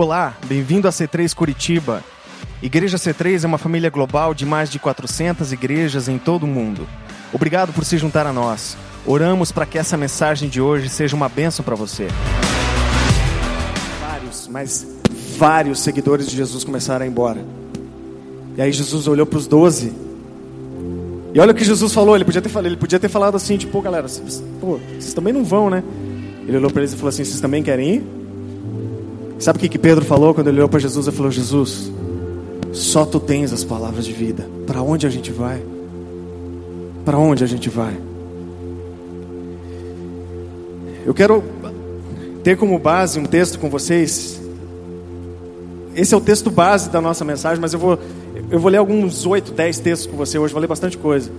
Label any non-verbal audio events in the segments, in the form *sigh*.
Olá, bem-vindo a C3 Curitiba. Igreja C3 é uma família global de mais de 400 igrejas em todo o mundo. Obrigado por se juntar a nós. Oramos para que essa mensagem de hoje seja uma bênção para você. Vários, mas vários seguidores de Jesus começaram a ir embora. E aí Jesus olhou para os doze. E olha o que Jesus falou. Ele podia ter falado, ele podia ter falado assim, tipo, pô, galera, vocês, pô, vocês também não vão, né? Ele olhou para eles e falou assim: vocês também querem ir? Sabe o que, que Pedro falou quando ele olhou para Jesus? Ele falou: Jesus, só tu tens as palavras de vida. Para onde a gente vai? Para onde a gente vai? Eu quero ter como base um texto com vocês. Esse é o texto base da nossa mensagem, mas eu vou, eu vou ler alguns 8, 10 textos com você hoje. Vou ler bastante coisa.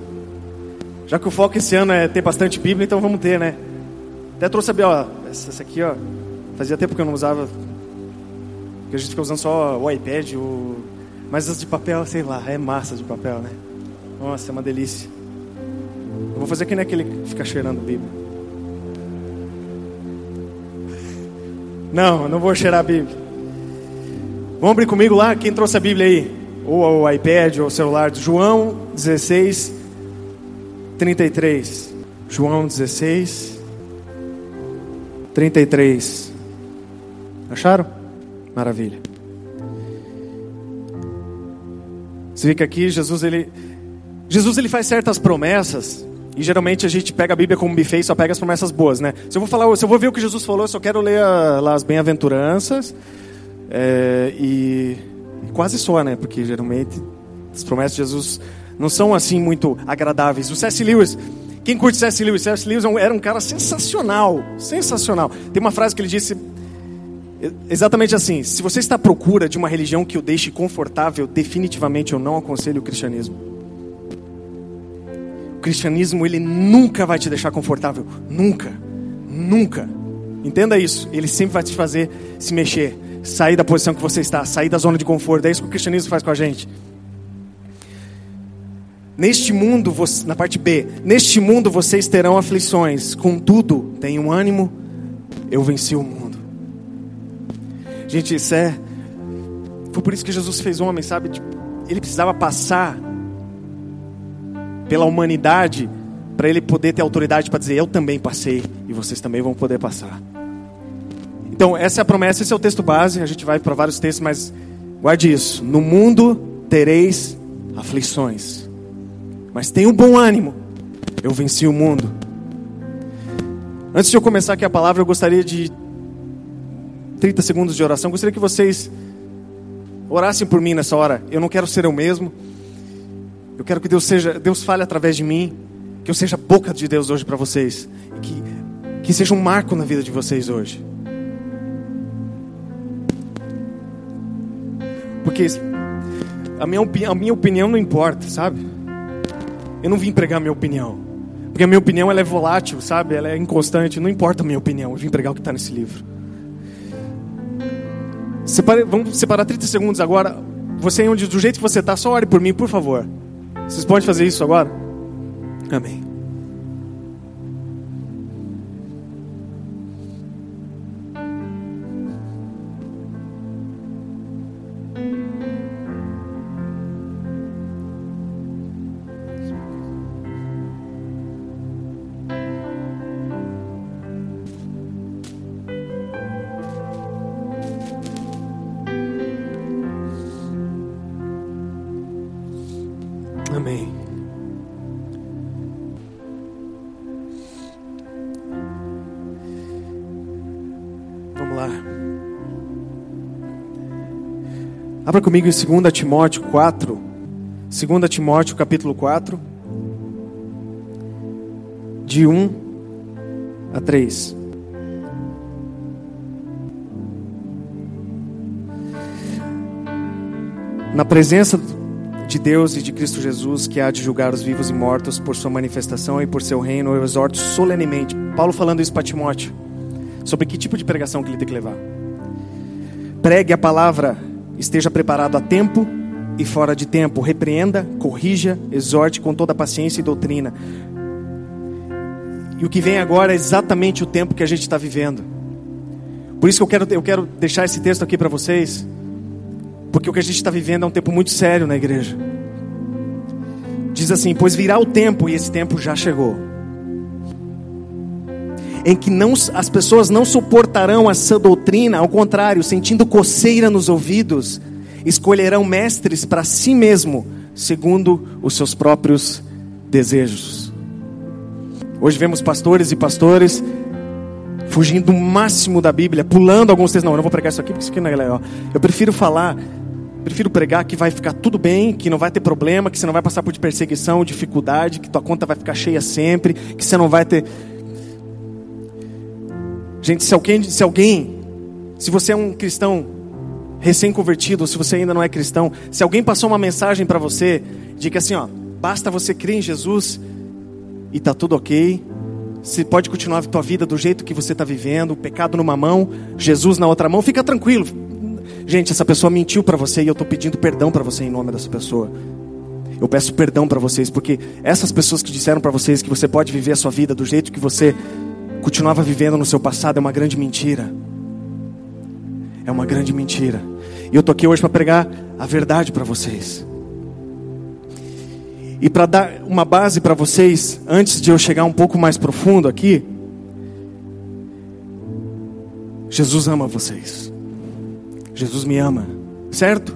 Já que o foco esse ano é ter bastante Bíblia, então vamos ter, né? Até trouxe a ó, essa aqui, ó. Fazia tempo que eu não usava porque a gente fica usando só o iPad, o... mas as de papel, sei lá, é massa de papel, né? Nossa, é uma delícia. Eu vou fazer que nem aquele que fica cheirando Bíblia. Não, não vou cheirar a Bíblia. Vamos abrir comigo lá? Quem trouxe a Bíblia aí? Ou o iPad, ou o celular. João 16, 33. João 16, 33. Acharam? Maravilha. Você vê que aqui Jesus ele Jesus ele faz certas promessas e geralmente a gente pega a Bíblia como buffet e só pega as promessas boas, né? Se eu vou falar, se eu vou ver o que Jesus falou, eu só quero ler a, lá as bem-aventuranças é, e, e quase só, né? Porque geralmente as promessas de Jesus não são assim muito agradáveis. O C.S. Lewis, quem curte C.S. Lewis? C.S. Lewis é era um cara sensacional, sensacional. Tem uma frase que ele disse Exatamente assim. Se você está à procura de uma religião que o deixe confortável, definitivamente eu não aconselho o cristianismo. O cristianismo ele nunca vai te deixar confortável, nunca, nunca. Entenda isso. Ele sempre vai te fazer se mexer, sair da posição que você está, sair da zona de conforto. É isso que o cristianismo faz com a gente. Neste mundo, na parte B, neste mundo vocês terão aflições, contudo, tenham ânimo, eu venci o mundo. Gente, isso é. Foi por isso que Jesus fez homem, sabe? Tipo, ele precisava passar pela humanidade para ele poder ter autoridade para dizer: Eu também passei e vocês também vão poder passar. Então, essa é a promessa, esse é o texto base. A gente vai para vários textos, mas guarde isso: No mundo tereis aflições, mas tenha um bom ânimo. Eu venci o mundo. Antes de eu começar aqui a palavra, eu gostaria de 30 segundos de oração. Gostaria que vocês orassem por mim nessa hora. Eu não quero ser eu mesmo. Eu quero que Deus seja, Deus fale através de mim, que eu seja a boca de Deus hoje para vocês, que que seja um marco na vida de vocês hoje. Porque a minha, a minha opinião não importa, sabe? Eu não vim pregar a minha opinião. Porque a minha opinião ela é volátil, sabe? Ela é inconstante. Não importa a minha opinião. Eu vim pregar o que está nesse livro. Separe, vamos separar 30 segundos agora. Você, onde, do jeito que você está, só ore por mim, por favor. Vocês podem fazer isso agora? Amém. Abra comigo em 2 Timóteo 4. 2 Timóteo capítulo 4. De 1 a 3. Na presença de Deus e de Cristo Jesus, que há de julgar os vivos e mortos por sua manifestação e por seu reino, eu exorto solenemente. Paulo falando isso para Timóteo, sobre que tipo de pregação que ele tem que levar. Pregue a palavra Esteja preparado a tempo e fora de tempo. Repreenda, corrija, exorte com toda paciência e doutrina. E o que vem agora é exatamente o tempo que a gente está vivendo. Por isso que eu quero, eu quero deixar esse texto aqui para vocês, porque o que a gente está vivendo é um tempo muito sério na igreja. Diz assim: Pois virá o tempo, e esse tempo já chegou, em que não, as pessoas não suportarão essa doutrina, ao contrário, sentindo coceira nos ouvidos, escolherão mestres para si mesmo, segundo os seus próprios desejos. Hoje vemos pastores e pastores fugindo o máximo da Bíblia, pulando alguns textos. Não, eu não vou pregar isso aqui porque isso aqui não é legal. Eu prefiro falar, prefiro pregar que vai ficar tudo bem, que não vai ter problema, que você não vai passar por perseguição, dificuldade, que tua conta vai ficar cheia sempre, que você não vai ter. Gente, se alguém, se alguém, se você é um cristão recém-convertido, ou se você ainda não é cristão, se alguém passou uma mensagem para você de que assim, ó, basta você crer em Jesus e tá tudo ok, você pode continuar a tua vida do jeito que você está vivendo, pecado numa mão, Jesus na outra mão, fica tranquilo. Gente, essa pessoa mentiu para você e eu estou pedindo perdão para você em nome dessa pessoa. Eu peço perdão para vocês, porque essas pessoas que disseram para vocês que você pode viver a sua vida do jeito que você continuava vivendo no seu passado é uma grande mentira. É uma grande mentira. E eu estou aqui hoje para pregar a verdade para vocês. E para dar uma base para vocês, antes de eu chegar um pouco mais profundo aqui, Jesus ama vocês. Jesus me ama, certo?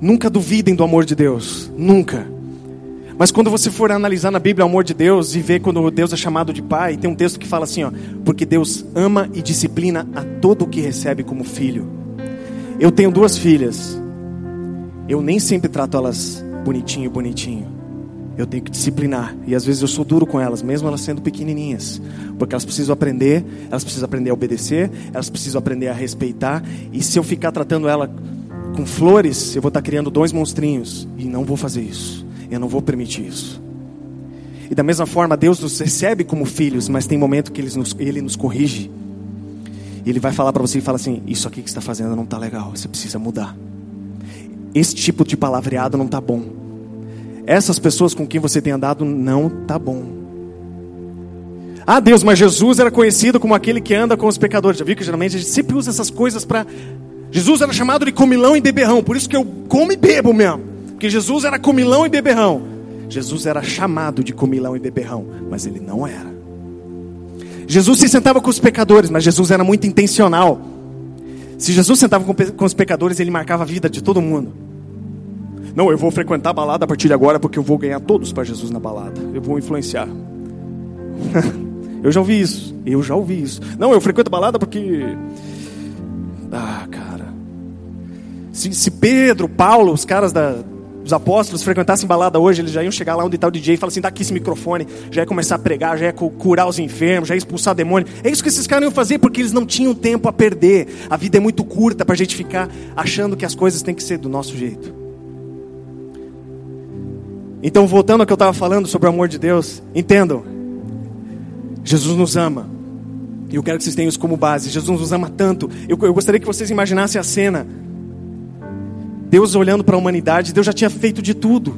Nunca duvidem do amor de Deus, nunca. Mas quando você for analisar na Bíblia o amor de Deus e ver quando Deus é chamado de pai, tem um texto que fala assim, ó, porque Deus ama e disciplina a todo o que recebe como filho. Eu tenho duas filhas. Eu nem sempre trato elas bonitinho, bonitinho. Eu tenho que disciplinar. E às vezes eu sou duro com elas, mesmo elas sendo pequenininhas. Porque elas precisam aprender, elas precisam aprender a obedecer, elas precisam aprender a respeitar. E se eu ficar tratando ela com flores, eu vou estar criando dois monstrinhos. E não vou fazer isso. Eu não vou permitir isso. E da mesma forma, Deus nos recebe como filhos, mas tem momento que Ele nos, ele nos corrige. E Ele vai falar para você e fala assim: Isso aqui que está fazendo não está legal, você precisa mudar esse tipo de palavreado não está bom. Essas pessoas com quem você tem andado não está bom. Ah, Deus, mas Jesus era conhecido como aquele que anda com os pecadores. Já viu que geralmente a gente sempre usa essas coisas para. Jesus era chamado de comilão e beberrão, por isso que eu como e bebo mesmo. Porque Jesus era comilão e beberrão. Jesus era chamado de comilão e beberrão, mas ele não era. Jesus se sentava com os pecadores, mas Jesus era muito intencional. Se Jesus sentava com, os pecadores, ele marcava a vida de todo mundo. Não, eu vou frequentar a balada a partir de agora porque eu vou ganhar todos para Jesus na balada. Eu vou influenciar. *laughs* eu já ouvi isso. Eu já ouvi isso. Não, eu frequento a balada porque. Ah, cara. Se, se Pedro, Paulo, os caras da, os apóstolos frequentassem balada hoje, eles já iam chegar lá onde está o DJ e falar assim: dá aqui esse microfone, já ia começar a pregar, já ia curar os enfermos, já ia expulsar demônio. É isso que esses caras iam fazer porque eles não tinham tempo a perder. A vida é muito curta para a gente ficar achando que as coisas têm que ser do nosso jeito. Então, voltando ao que eu estava falando sobre o amor de Deus, entendam: Jesus nos ama. E eu quero que vocês tenham isso como base. Jesus nos ama tanto. Eu, eu gostaria que vocês imaginassem a cena Deus olhando para a humanidade, Deus já tinha feito de tudo.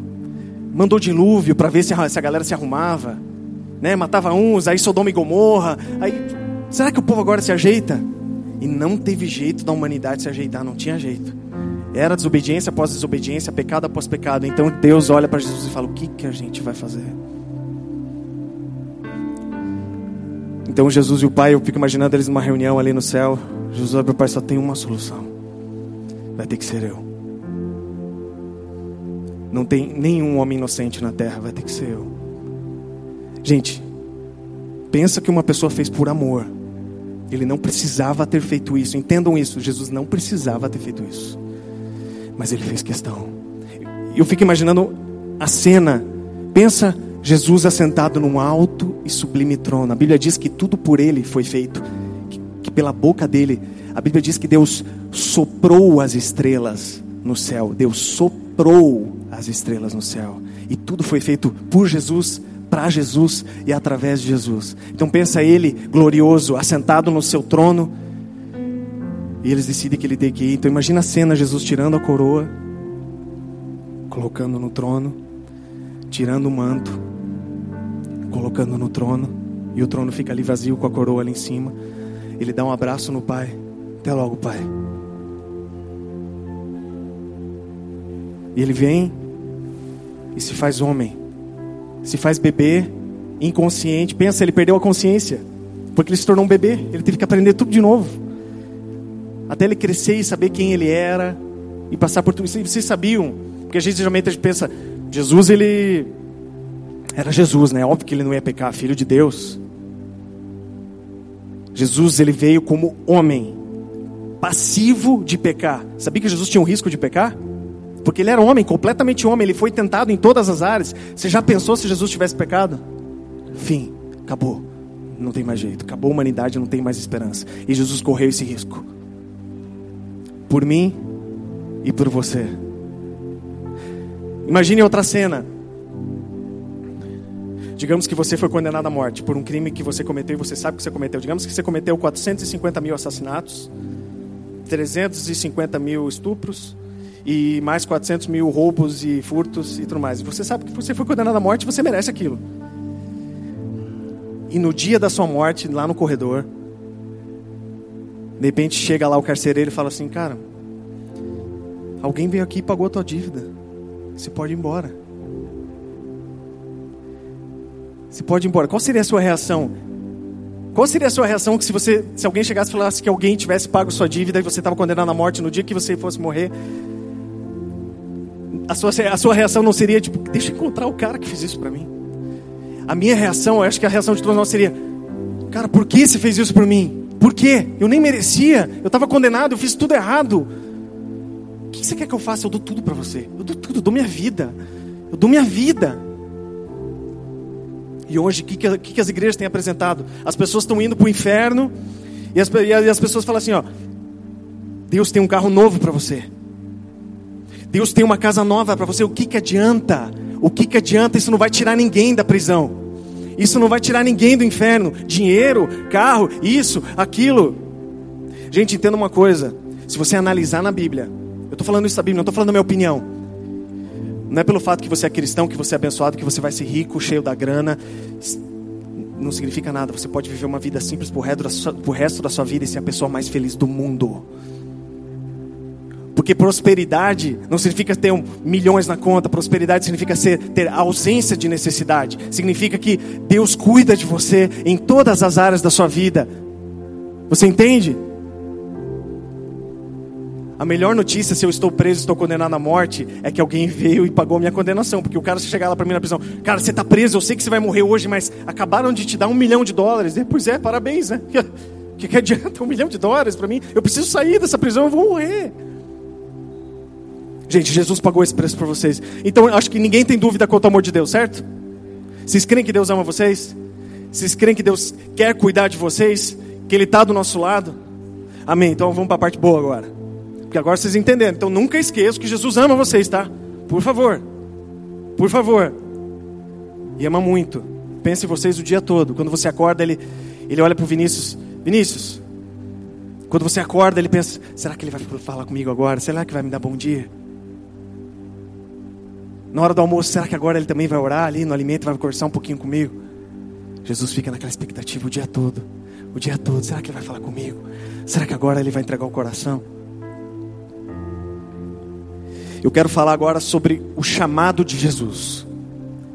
Mandou dilúvio para ver se a, se a galera se arrumava, né? Matava uns, aí Sodoma e Gomorra. Aí, será que o povo agora se ajeita? E não teve jeito da humanidade se ajeitar, não tinha jeito. Era desobediência após desobediência, pecado após pecado. Então Deus olha para Jesus e fala: O que, que a gente vai fazer? Então Jesus e o Pai, eu fico imaginando eles numa reunião ali no céu. Jesus olha para o Pai: Só tem uma solução. Vai ter que ser eu. Não tem nenhum homem inocente na terra, vai ter que ser eu. Gente, pensa que uma pessoa fez por amor. Ele não precisava ter feito isso. Entendam isso. Jesus não precisava ter feito isso. Mas ele fez questão. Eu fico imaginando a cena. Pensa Jesus assentado num alto e sublime trono. A Bíblia diz que tudo por ele foi feito. Que, que pela boca dele. A Bíblia diz que Deus soprou as estrelas no céu. Deus soprou as estrelas no céu. E tudo foi feito por Jesus, para Jesus e através de Jesus. Então pensa ele glorioso, assentado no seu trono. E eles decidem que ele tem que ir. Então imagina a cena, Jesus tirando a coroa, colocando no trono, tirando o manto, colocando no trono, e o trono fica ali vazio com a coroa ali em cima. Ele dá um abraço no pai. Até logo, pai. E ele vem e se faz homem, se faz bebê, inconsciente. Pensa, ele perdeu a consciência, porque ele se tornou um bebê. Ele teve que aprender tudo de novo, até ele crescer e saber quem ele era e passar por tudo. Vocês sabiam? Porque a gente geralmente a gente pensa, Jesus ele era Jesus, né? Óbvio que ele não ia pecar, filho de Deus. Jesus ele veio como homem, passivo de pecar. Sabia que Jesus tinha um risco de pecar? Porque ele era homem, completamente homem, ele foi tentado em todas as áreas. Você já pensou se Jesus tivesse pecado? Fim, acabou. Não tem mais jeito, acabou a humanidade, não tem mais esperança. E Jesus correu esse risco. Por mim e por você. Imagine outra cena. Digamos que você foi condenado à morte por um crime que você cometeu e você sabe que você cometeu. Digamos que você cometeu 450 mil assassinatos, 350 mil estupros, e mais 400 mil roubos e furtos e tudo mais. Você sabe que você foi condenado à morte, você merece aquilo. E no dia da sua morte, lá no corredor, de repente chega lá o carcereiro e fala assim: Cara, alguém veio aqui e pagou a tua dívida. Você pode ir embora. Você pode ir embora. Qual seria a sua reação? Qual seria a sua reação se você, se alguém chegasse e falasse que alguém tivesse pago sua dívida e você estava condenado à morte no dia que você fosse morrer? A sua, a sua reação não seria tipo, deixa eu encontrar o cara que fez isso para mim. A minha reação, eu acho que a reação de todos nós seria, cara, por que você fez isso por mim? Por quê? Eu nem merecia, eu estava condenado, eu fiz tudo errado. O que você quer que eu faça? Eu dou tudo para você. Eu dou tudo, eu dou minha vida. Eu dou minha vida. E hoje, o que, que, que, as igrejas têm apresentado? As pessoas estão indo para o inferno e as, e as pessoas falam assim: ó, Deus tem um carro novo para você. Deus tem uma casa nova para você. O que, que adianta? O que, que adianta? Isso não vai tirar ninguém da prisão. Isso não vai tirar ninguém do inferno. Dinheiro, carro, isso, aquilo. Gente, entenda uma coisa. Se você analisar na Bíblia, eu estou falando isso da Bíblia, não estou falando da minha opinião. Não é pelo fato que você é cristão, que você é abençoado, que você vai ser rico, cheio da grana. Não significa nada. Você pode viver uma vida simples por resto da sua vida e ser a pessoa mais feliz do mundo. Porque prosperidade não significa ter milhões na conta, prosperidade significa ser, ter ausência de necessidade. Significa que Deus cuida de você em todas as áreas da sua vida. Você entende? A melhor notícia, se eu estou preso, estou condenado à morte, é que alguém veio e pagou minha condenação. Porque o cara, se chegar lá para mim na prisão, cara, você está preso, eu sei que você vai morrer hoje, mas acabaram de te dar um milhão de dólares. Pois é, parabéns, né? *laughs* O que, que adianta um milhão de dólares para mim? Eu preciso sair dessa prisão, eu vou morrer. Gente, Jesus pagou esse preço por vocês. Então, acho que ninguém tem dúvida quanto ao amor de Deus, certo? Vocês creem que Deus ama vocês? Vocês creem que Deus quer cuidar de vocês? Que Ele está do nosso lado? Amém. Então vamos para a parte boa agora. Porque agora vocês entenderam. Então nunca esqueçam que Jesus ama vocês, tá? Por favor. Por favor. E ama muito. Pense em vocês o dia todo. Quando você acorda, ele, ele olha para o Vinícius. Vinícius. Quando você acorda, ele pensa: será que ele vai falar comigo agora? Será que vai me dar bom dia? Na hora do almoço, será que agora ele também vai orar ali no alimento, vai conversar um pouquinho comigo? Jesus fica naquela expectativa o dia todo. O dia todo, será que ele vai falar comigo? Será que agora ele vai entregar o coração? Eu quero falar agora sobre o chamado de Jesus.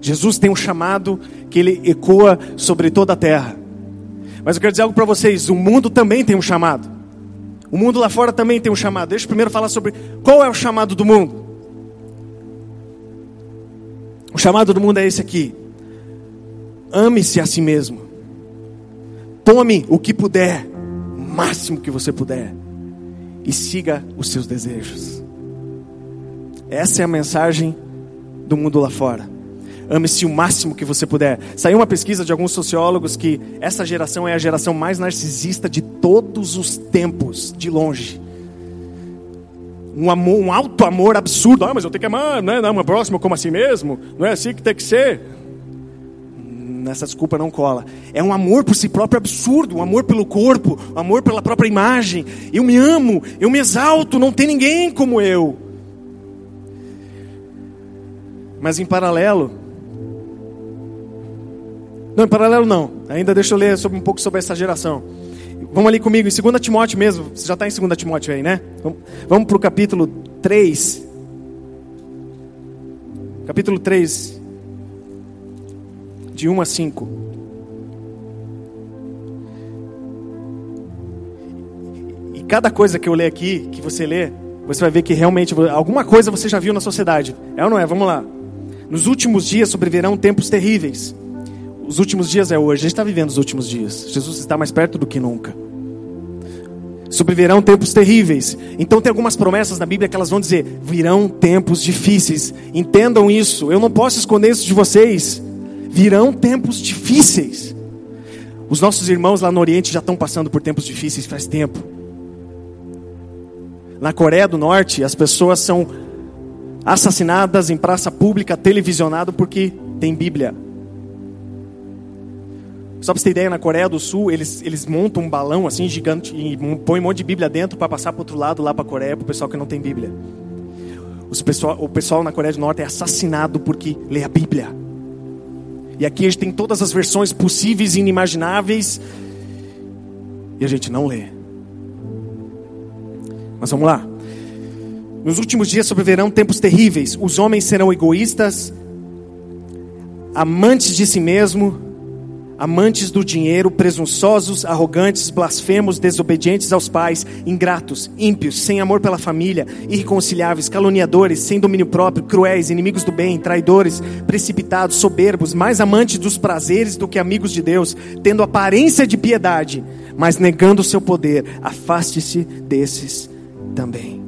Jesus tem um chamado que ele ecoa sobre toda a terra. Mas eu quero dizer algo para vocês: o mundo também tem um chamado. O mundo lá fora também tem um chamado. Deixa eu primeiro falar sobre qual é o chamado do mundo. O chamado do mundo é esse aqui: ame-se a si mesmo. Tome o que puder, o máximo que você puder, e siga os seus desejos. Essa é a mensagem do mundo lá fora. Ame-se o máximo que você puder. Saiu uma pesquisa de alguns sociólogos que essa geração é a geração mais narcisista de todos os tempos, de longe um, amor, um alto amor absurdo. Ah, mas eu tenho que amar, né? Não, uma próxima como assim mesmo? Não é assim que tem que ser? Nessa desculpa não cola. É um amor por si próprio absurdo, um amor pelo corpo, um amor pela própria imagem. Eu me amo, eu me exalto, não tem ninguém como eu. Mas em paralelo, não, em paralelo não. Ainda deixa eu ler sobre, um pouco sobre essa geração. Vamos ali comigo em 2 Timóteo mesmo. Você já está em 2 Timóteo aí, né? Vamos para o capítulo 3. Capítulo 3, de 1 a 5. E cada coisa que eu ler aqui, que você lê, você vai ver que realmente alguma coisa você já viu na sociedade. É ou não é? Vamos lá. Nos últimos dias sobrevirão tempos terríveis. Os últimos dias é hoje. A gente está vivendo os últimos dias. Jesus está mais perto do que nunca. Sobrevirão tempos terríveis. Então tem algumas promessas na Bíblia que elas vão dizer: virão tempos difíceis. Entendam isso. Eu não posso esconder isso de vocês. Virão tempos difíceis. Os nossos irmãos lá no Oriente já estão passando por tempos difíceis faz tempo. Na Coreia do Norte, as pessoas são assassinadas em praça pública, televisionado, porque tem Bíblia. Só para você ter ideia, na Coreia do Sul, eles, eles montam um balão assim gigante e põem um monte de Bíblia dentro para passar para outro lado, lá para a Coreia, para o pessoal que não tem Bíblia. Os pessoal, o pessoal na Coreia do Norte é assassinado porque lê a Bíblia. E aqui a gente tem todas as versões possíveis e inimagináveis. E a gente não lê. Mas vamos lá. Nos últimos dias sobreverão tempos terríveis. Os homens serão egoístas, amantes de si mesmo, amantes do dinheiro, presunçosos, arrogantes, blasfemos, desobedientes aos pais, ingratos, ímpios, sem amor pela família, irreconciliáveis, caluniadores, sem domínio próprio, cruéis, inimigos do bem, traidores, precipitados, soberbos, mais amantes dos prazeres do que amigos de Deus, tendo aparência de piedade, mas negando o seu poder. Afaste-se desses também.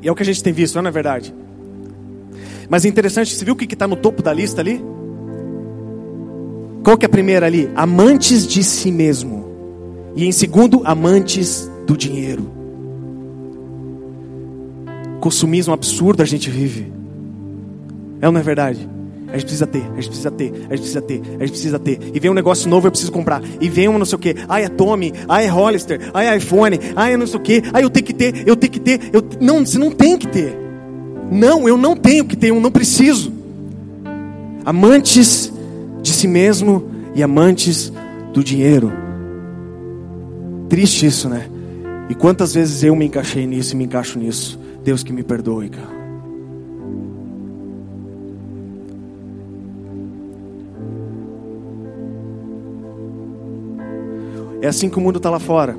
E é o que a gente tem visto, não é verdade? Mas é interessante, você viu o que está no topo da lista ali? Qual que é a primeira ali? Amantes de si mesmo. E em segundo, amantes do dinheiro. Consumismo absurdo a gente vive. É ou não é verdade? A gente precisa ter, a gente precisa ter, a gente precisa ter, a gente precisa ter. E vem um negócio novo, eu preciso comprar. E vem um não sei o que. Ai, é Tommy, ai, é Hollister, ai, é iPhone, ai, é não sei o que. Ai, eu tenho que ter, eu tenho que ter. Eu... Não, você não tem que ter. Não, eu não tenho que ter, eu não preciso. Amantes de si mesmo e amantes do dinheiro. Triste isso, né? E quantas vezes eu me encaixei nisso e me encaixo nisso. Deus que me perdoe, cara. É assim que o mundo está lá fora.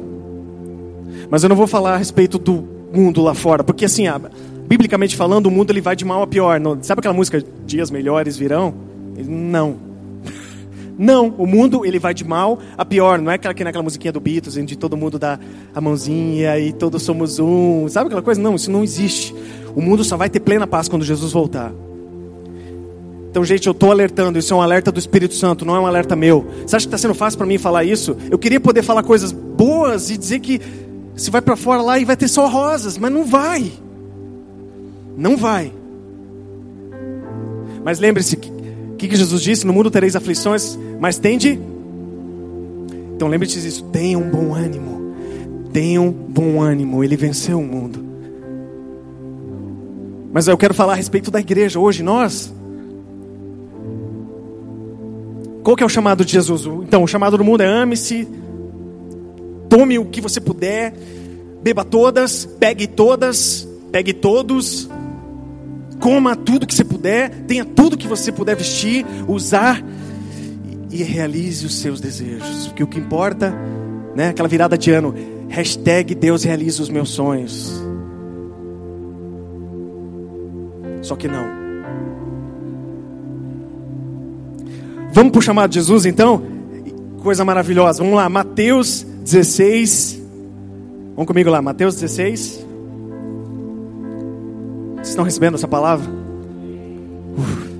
Mas eu não vou falar a respeito do mundo lá fora, porque assim, biblicamente falando, o mundo ele vai de mal a pior. Não, sabe aquela música Dias Melhores Virão? Não. Não, o mundo ele vai de mal a pior. Não é aquela, naquela musiquinha do Beatles, onde todo mundo dá a mãozinha e todos somos um. Sabe aquela coisa? Não, isso não existe. O mundo só vai ter plena paz quando Jesus voltar. Então, gente, eu estou alertando, isso é um alerta do Espírito Santo, não é um alerta meu. Você acha que está sendo fácil para mim falar isso? Eu queria poder falar coisas boas e dizer que você vai para fora lá e vai ter só rosas, mas não vai. Não vai. Mas lembre-se, o que, que Jesus disse? No mundo tereis aflições, mas tende. Então lembre-se disso, tenha um bom ânimo. Tenha um bom ânimo, ele venceu o mundo. Mas eu quero falar a respeito da igreja hoje, nós Qual que é o chamado de Jesus? Então, o chamado do mundo é ame-se, tome o que você puder, beba todas, pegue todas, pegue todos, coma tudo que você puder, tenha tudo que você puder vestir, usar e realize os seus desejos. Porque o que importa, né, aquela virada de ano, hashtag Deus realiza os meus sonhos. Só que não. Vamos para o chamado de Jesus então? Coisa maravilhosa. Vamos lá, Mateus 16. Vamos comigo lá, Mateus 16. Vocês estão recebendo essa palavra? Uf.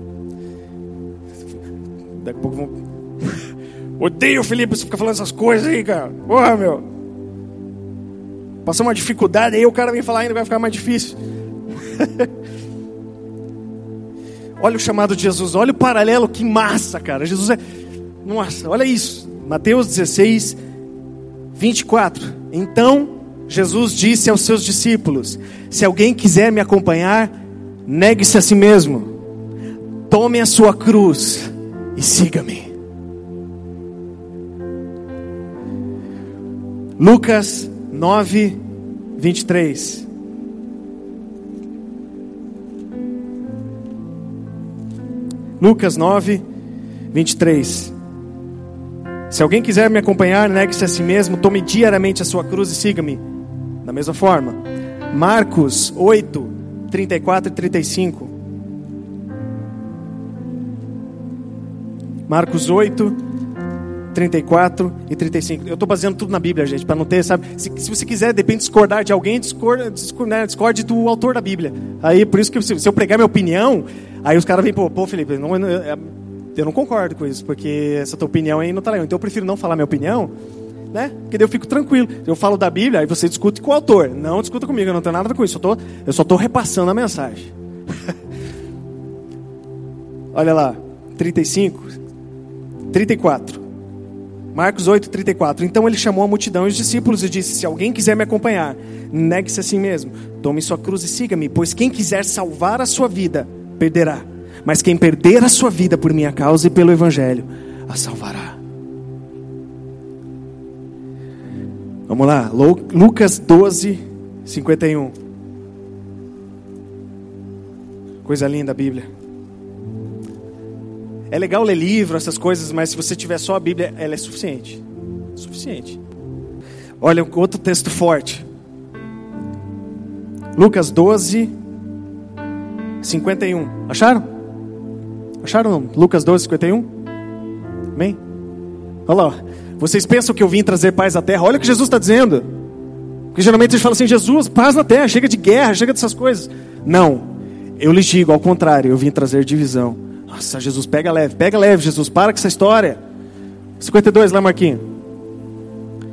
Daqui a pouco vão. Odeio Felipe, você fica falando essas coisas aí, cara. Porra, meu. Passou uma dificuldade aí, o cara vem falar ainda, vai ficar mais difícil. *laughs* Olha o chamado de Jesus, olha o paralelo, que massa, cara. Jesus é. Nossa, olha isso. Mateus 16, 24. Então Jesus disse aos seus discípulos: Se alguém quiser me acompanhar, negue-se a si mesmo, tome a sua cruz e siga-me. Lucas 9, 23. Lucas 9, 23. Se alguém quiser me acompanhar, negue-se a si mesmo, tome diariamente a sua cruz e siga-me. Da mesma forma. Marcos 8, 34 e 35. Marcos 8, 34 e 35. Eu estou baseando tudo na Bíblia, gente, para não ter, sabe? Se, se, você quiser, depende discordar de alguém, discorde, discorde, né, discorde do autor da Bíblia. Aí, por isso que se, se eu pregar minha opinião, aí os caras vêm, pô, pô, Felipe, não, eu, eu não concordo com isso, porque essa tua opinião aí não está legal. Então eu prefiro não falar minha opinião, né? Porque daí eu fico tranquilo. Eu falo da Bíblia, aí você discute com o autor. Não discuta comigo, eu não tenho nada com isso. Eu, tô, eu só estou repassando a mensagem. *laughs* Olha lá, 35, 34. Marcos 8, 34. Então ele chamou a multidão e os discípulos e disse: Se alguém quiser me acompanhar, negue-se a si mesmo, tome sua cruz e siga-me, pois quem quiser salvar a sua vida, perderá. Mas quem perder a sua vida por minha causa e pelo Evangelho, a salvará. Vamos lá, Lucas 12, 51. Coisa linda a Bíblia. É legal ler livro, essas coisas, mas se você tiver só a Bíblia, ela é suficiente. Suficiente. Olha, outro texto forte. Lucas 12, 51. Acharam? Acharam? Lucas 12, 51? Amém? Olha lá. Vocês pensam que eu vim trazer paz à terra? Olha o que Jesus está dizendo. Porque geralmente eles falam assim: Jesus, paz na terra, chega de guerra, chega dessas coisas. Não. Eu lhes digo, ao contrário, eu vim trazer divisão. Nossa, Jesus, pega leve, pega leve, Jesus, para com essa história. 52 lá, Marquinhos.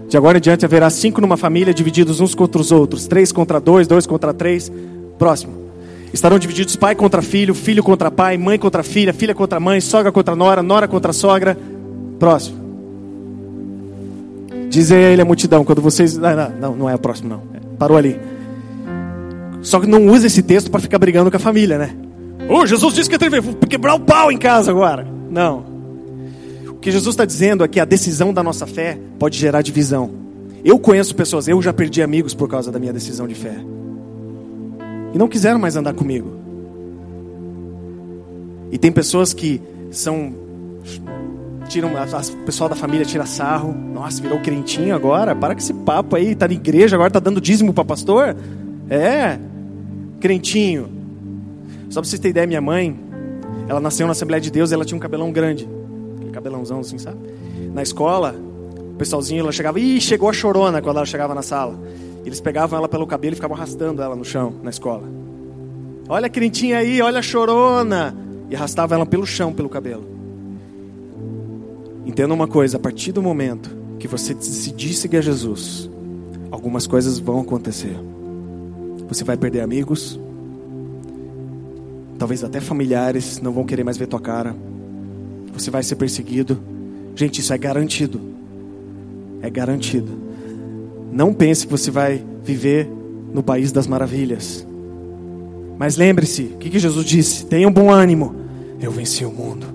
De agora em diante haverá cinco numa família, divididos uns contra os outros: três contra dois, dois contra três. Próximo. Estarão divididos pai contra filho, filho contra pai, mãe contra filha, filha contra mãe, sogra contra nora, nora contra sogra. Próximo. Dizem a ele a multidão, quando vocês. Não, não, não é o próximo, não. Parou ali. Só que não usa esse texto para ficar brigando com a família, né? Oh, Jesus disse que ia quebrar o pau em casa agora. Não. O que Jesus está dizendo é que a decisão da nossa fé pode gerar divisão. Eu conheço pessoas, eu já perdi amigos por causa da minha decisão de fé. E não quiseram mais andar comigo. E tem pessoas que são tiram, o pessoal da família tira sarro. Nossa, virou crentinho agora? Para com esse papo aí, tá na igreja, agora tá dando dízimo para pastor? É, crentinho. Só para vocês terem ideia, minha mãe, ela nasceu na Assembleia de Deus e ela tinha um cabelão grande. Aquele cabelãozão assim, sabe? Na escola, o pessoalzinho, ela chegava, ih, chegou a chorona quando ela chegava na sala. Eles pegavam ela pelo cabelo e ficavam arrastando ela no chão, na escola. Olha a crentinha aí, olha a chorona. E arrastava ela pelo chão, pelo cabelo. Entenda uma coisa: a partir do momento que você decidir seguir a Jesus, algumas coisas vão acontecer. Você vai perder amigos, talvez até familiares não vão querer mais ver tua cara. Você vai ser perseguido. Gente, isso é garantido. É garantido. Não pense que você vai viver no país das maravilhas. Mas lembre-se, o que, que Jesus disse? Tenha um bom ânimo. Eu venci o mundo.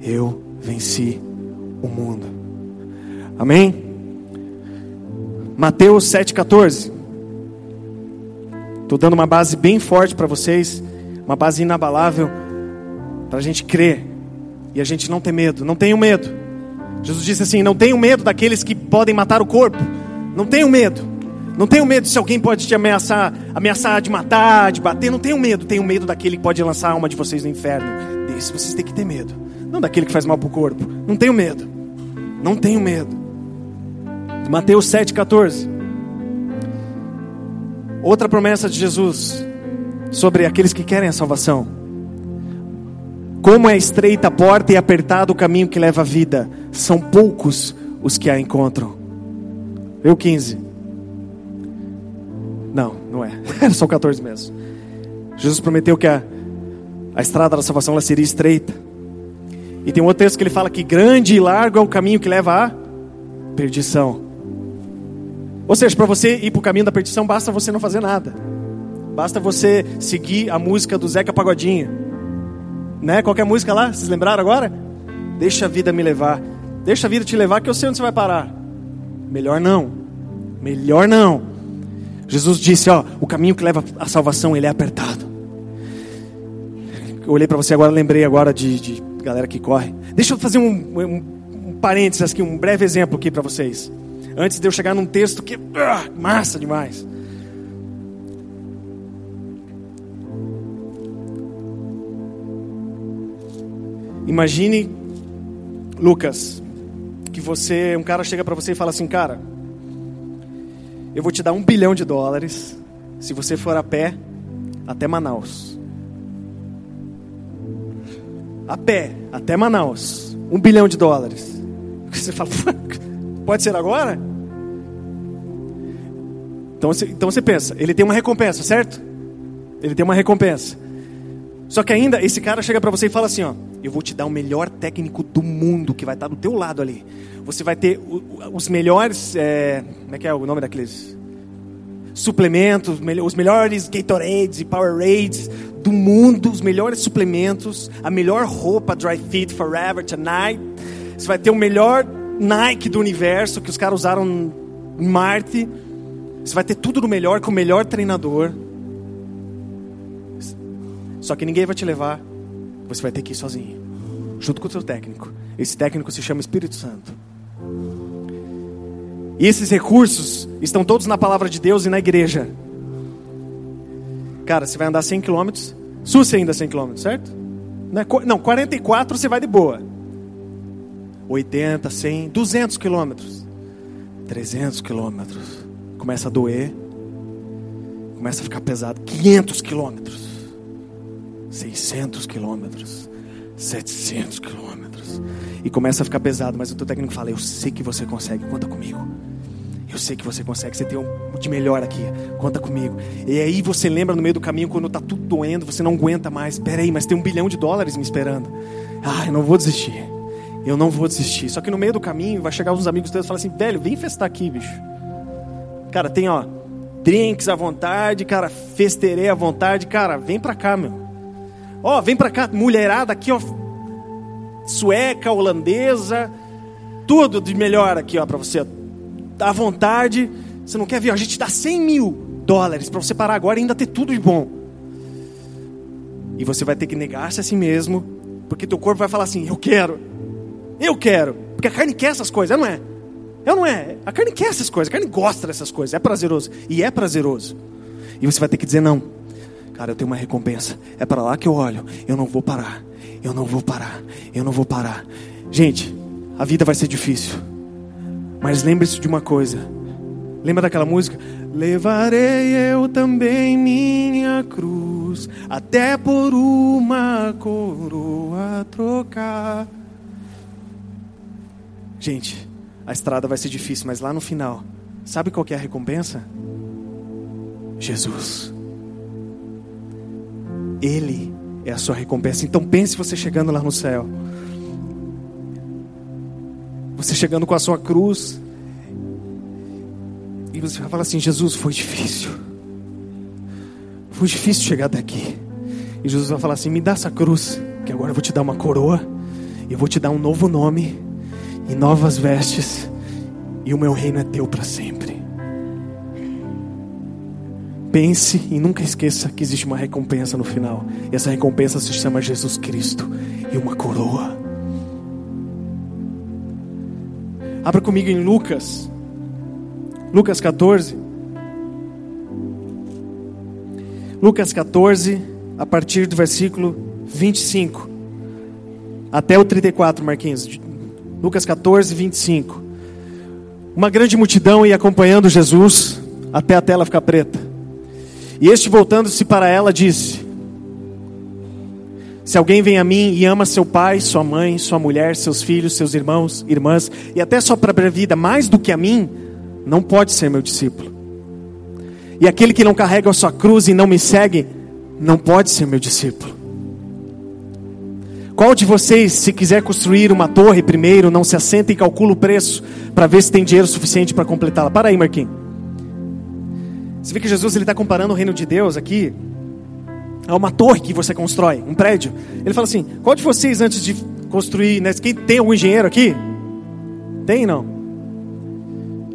Eu venci o mundo. Amém? Mateus 7,14. Estou dando uma base bem forte para vocês, uma base inabalável, para a gente crer e a gente não ter medo. Não tenham medo. Jesus disse assim: Não tenham medo daqueles que podem matar o corpo. Não tenham medo. Não tenham medo se alguém pode te ameaçar, ameaçar de matar, de bater. Não tenham medo. Tenham medo daquele que pode lançar a alma de vocês no inferno. Desse vocês têm que ter medo. Não daquele que faz mal para o corpo. Não tenho medo. Não tenho medo. Mateus 7,14. Outra promessa de Jesus sobre aqueles que querem a salvação. Como é estreita a porta e apertado o caminho que leva à vida, são poucos os que a encontram. Eu 15. Não, não é. *laughs* Era só o 14 mesmo. Jesus prometeu que a, a estrada da salvação ela seria estreita. E tem um outro texto que ele fala que grande e largo é o caminho que leva à perdição. Ou seja, para você ir para o caminho da perdição, basta você não fazer nada. Basta você seguir a música do Zeca Pagodinho. Né? Qualquer música lá? Vocês lembraram agora? Deixa a vida me levar. Deixa a vida te levar que eu sei onde você vai parar. melhor não. Melhor não. Jesus disse, ó, o caminho que leva à salvação, ele é apertado. Eu olhei para você agora, lembrei agora de, de, galera que corre. Deixa eu fazer um, um, um parênteses aqui, um breve exemplo aqui para vocês. Antes de eu chegar num texto que, ah, massa demais. Imagine, Lucas, que você, um cara chega para você e fala assim, cara, eu vou te dar um bilhão de dólares se você for a pé até Manaus. A pé até Manaus, um bilhão de dólares. *laughs* Você fala, pode ser agora? Então você, então você pensa, ele tem uma recompensa, certo? Ele tem uma recompensa. Só que ainda esse cara chega para você e fala assim, ó, eu vou te dar o melhor técnico do mundo que vai estar do teu lado ali. Você vai ter os melhores, é, como é que é o nome daqueles suplementos, os melhores Gatorades e Powerades do mundo, os melhores suplementos, a melhor roupa Dry Fit Forever Tonight. Você vai ter o melhor Nike do universo que os caras usaram em Marte. Você vai ter tudo do melhor com o melhor treinador. Só que ninguém vai te levar você vai ter que ir sozinho, junto com o seu técnico. Esse técnico se chama Espírito Santo. E esses recursos estão todos na palavra de Deus e na igreja. Cara, você vai andar 100 quilômetros. Sul você ainda 100 quilômetros, certo? Não, 44 você vai de boa. 80, 100, 200 quilômetros. 300 quilômetros. Começa a doer. Começa a ficar pesado. 500 quilômetros. 600 quilômetros, 700 quilômetros. E começa a ficar pesado, mas o teu técnico fala: Eu sei que você consegue, conta comigo. Eu sei que você consegue, você tem um de melhor aqui, conta comigo. E aí você lembra no meio do caminho, quando está tudo doendo, você não aguenta mais. Peraí, mas tem um bilhão de dólares me esperando. Ah, eu não vou desistir. Eu não vou desistir. Só que no meio do caminho vai chegar uns amigos teus e falar assim: velho, vem festar aqui, bicho. Cara, tem ó, drinks à vontade, cara, festerei à vontade, cara, vem pra cá, meu. Ó, vem para cá, mulherada aqui, ó, sueca, holandesa, tudo de melhor aqui, ó, para você. Dá vontade. Você não quer ver? A gente dá 100 mil dólares para você parar agora e ainda ter tudo de bom. E você vai ter que negar-se a si mesmo, porque teu corpo vai falar assim: Eu quero, eu quero, porque a carne quer essas coisas, não é? Eu não é. A carne quer essas coisas, a carne gosta dessas coisas, é prazeroso e é prazeroso. E você vai ter que dizer não. Cara, eu tenho uma recompensa. É para lá que eu olho. Eu não vou parar. Eu não vou parar. Eu não vou parar. Gente, a vida vai ser difícil. Mas lembre-se de uma coisa. Lembra daquela música? Levarei eu também minha cruz, até por uma coroa trocar. Gente, a estrada vai ser difícil, mas lá no final, sabe qual é a recompensa? Jesus. Ele é a sua recompensa. Então pense você chegando lá no céu. Você chegando com a sua cruz. E você vai falar assim: Jesus, foi difícil. Foi difícil chegar daqui. E Jesus vai falar assim: Me dá essa cruz, que agora eu vou te dar uma coroa. E eu vou te dar um novo nome. E novas vestes. E o meu reino é teu para sempre. Pense e nunca esqueça que existe uma recompensa no final. E essa recompensa se chama Jesus Cristo e uma coroa. Abra comigo em Lucas, Lucas 14. Lucas 14, a partir do versículo 25 até o 34, Marquinhos. Lucas 14, 25. Uma grande multidão ia acompanhando Jesus até a tela ficar preta. E este, voltando-se para ela, disse: Se alguém vem a mim e ama seu pai, sua mãe, sua mulher, seus filhos, seus irmãos, irmãs, e até sua própria vida mais do que a mim, não pode ser meu discípulo. E aquele que não carrega a sua cruz e não me segue, não pode ser meu discípulo. Qual de vocês, se quiser construir uma torre primeiro, não se assenta e calcula o preço para ver se tem dinheiro suficiente para completá-la? Para aí, Marquinhos. Você vê que Jesus está comparando o reino de Deus aqui a uma torre que você constrói, um prédio. Ele fala assim: qual de vocês antes de construir, né, quem tem algum engenheiro aqui? Tem não?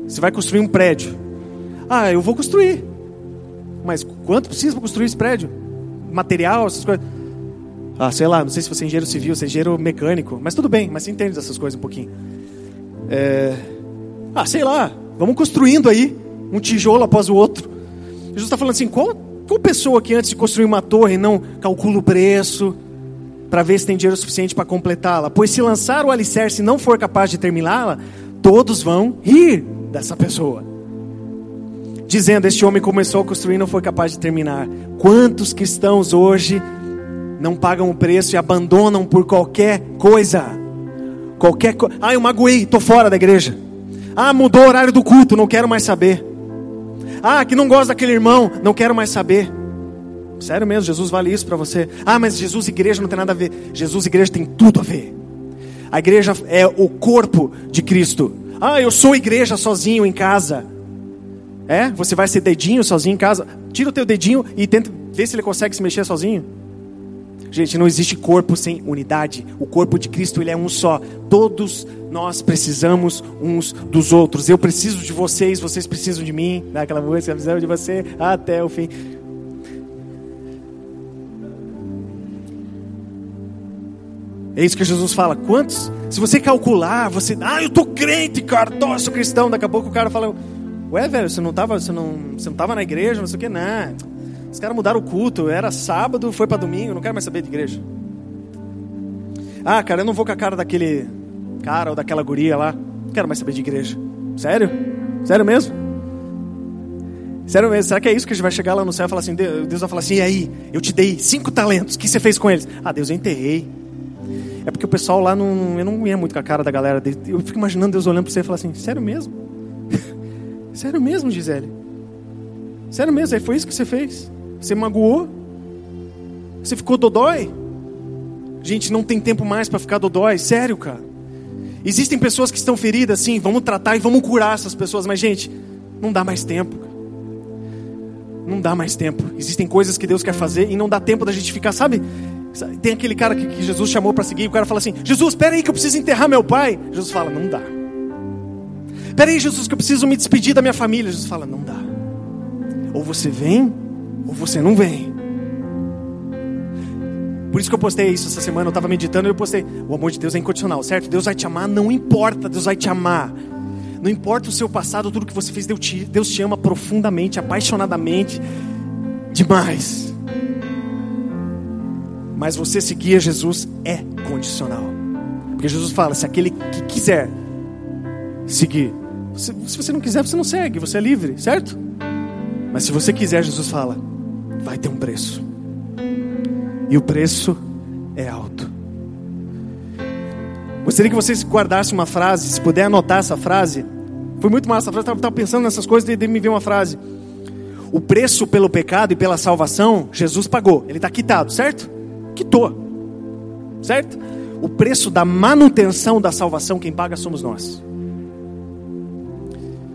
Você vai construir um prédio. Ah, eu vou construir. Mas quanto precisa para construir esse prédio? Material, essas coisas. Ah, sei lá, não sei se você é engenheiro civil, você é engenheiro mecânico, mas tudo bem, mas você entende dessas coisas um pouquinho. É... Ah, sei lá, vamos construindo aí, um tijolo após o outro. Jesus está falando assim: qual, qual pessoa que antes de construir uma torre não calcula o preço para ver se tem dinheiro suficiente para completá-la? Pois se lançar o alicerce e não for capaz de terminá-la, todos vão rir dessa pessoa. Dizendo: Este homem começou a construir e não foi capaz de terminar. Quantos cristãos hoje não pagam o preço e abandonam por qualquer coisa? Qualquer coisa. Ah, eu magoei, estou fora da igreja. Ah, mudou o horário do culto, não quero mais saber. Ah, que não gosta daquele irmão, não quero mais saber. Sério mesmo, Jesus vale isso para você. Ah, mas Jesus e igreja não tem nada a ver. Jesus e igreja tem tudo a ver. A igreja é o corpo de Cristo. Ah, eu sou igreja sozinho em casa. É? Você vai ser dedinho sozinho em casa? Tira o teu dedinho e tenta ver se ele consegue se mexer sozinho. Gente, não existe corpo sem unidade. O corpo de Cristo ele é um só. Todos nós precisamos uns dos outros. Eu preciso de vocês, vocês precisam de mim. Naquela música, precisamos de você até o fim. É isso que Jesus fala. Quantos? Se você calcular, você, ah, eu tô crente, cara, tô, sou cristão. Daqui a pouco o cara fala, ué, velho, você não tava, você não, você não tava na igreja, não sei o que, não. Os caras mudaram o culto, era sábado, foi para domingo, não quero mais saber de igreja. Ah, cara, eu não vou com a cara daquele cara ou daquela guria lá, não quero mais saber de igreja. Sério? Sério mesmo? Sério mesmo? Será que é isso que a gente vai chegar lá no céu e falar assim? Deus vai falar assim: e aí, eu te dei cinco talentos, o que você fez com eles? Ah, Deus, eu enterrei. É porque o pessoal lá não. Eu não ia muito com a cara da galera. Eu fico imaginando Deus olhando para você e falar assim: sério mesmo? *laughs* sério mesmo, Gisele? Sério mesmo? É, foi isso que você fez? Você magoou? Você ficou dodói? Gente, não tem tempo mais para ficar dodói, sério, cara. Existem pessoas que estão feridas, sim, vamos tratar e vamos curar essas pessoas, mas, gente, não dá mais tempo. Não dá mais tempo. Existem coisas que Deus quer fazer e não dá tempo da gente ficar, sabe? Tem aquele cara que, que Jesus chamou para seguir, o cara fala assim: Jesus, espera aí que eu preciso enterrar meu pai. Jesus fala: Não dá. Espera aí, Jesus, que eu preciso me despedir da minha família. Jesus fala: Não dá. Ou você vem, ou você não vem. Por isso que eu postei isso essa semana, eu estava meditando e eu postei: o amor de Deus é incondicional, certo? Deus vai te amar, não importa, Deus vai te amar. Não importa o seu passado, tudo que você fez, Deus te, Deus te ama profundamente, apaixonadamente, demais. Mas você seguir a Jesus é condicional. Porque Jesus fala: se aquele que quiser seguir, se, se você não quiser, você não segue, você é livre, certo? Mas se você quiser, Jesus fala: vai ter um preço. E o preço é alto. Gostaria que vocês guardassem uma frase, se puder anotar essa frase. Foi muito massa, frase estava pensando nessas coisas e me veio uma frase. O preço pelo pecado e pela salvação, Jesus pagou. Ele está quitado, certo? Quitou. Certo? O preço da manutenção da salvação, quem paga somos nós.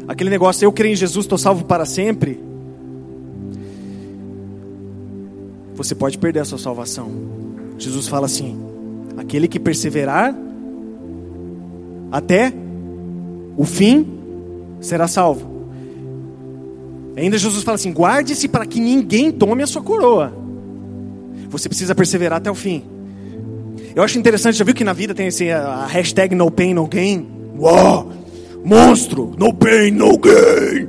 Aquele negócio, eu creio em Jesus, estou salvo para sempre. Você pode perder a sua salvação. Jesus fala assim: aquele que perseverar até o fim será salvo. Ainda Jesus fala assim: guarde-se para que ninguém tome a sua coroa. Você precisa perseverar até o fim. Eu acho interessante, já viu que na vida tem assim, a hashtag no pain, no gain? Uou! Monstro! No pain, no gain!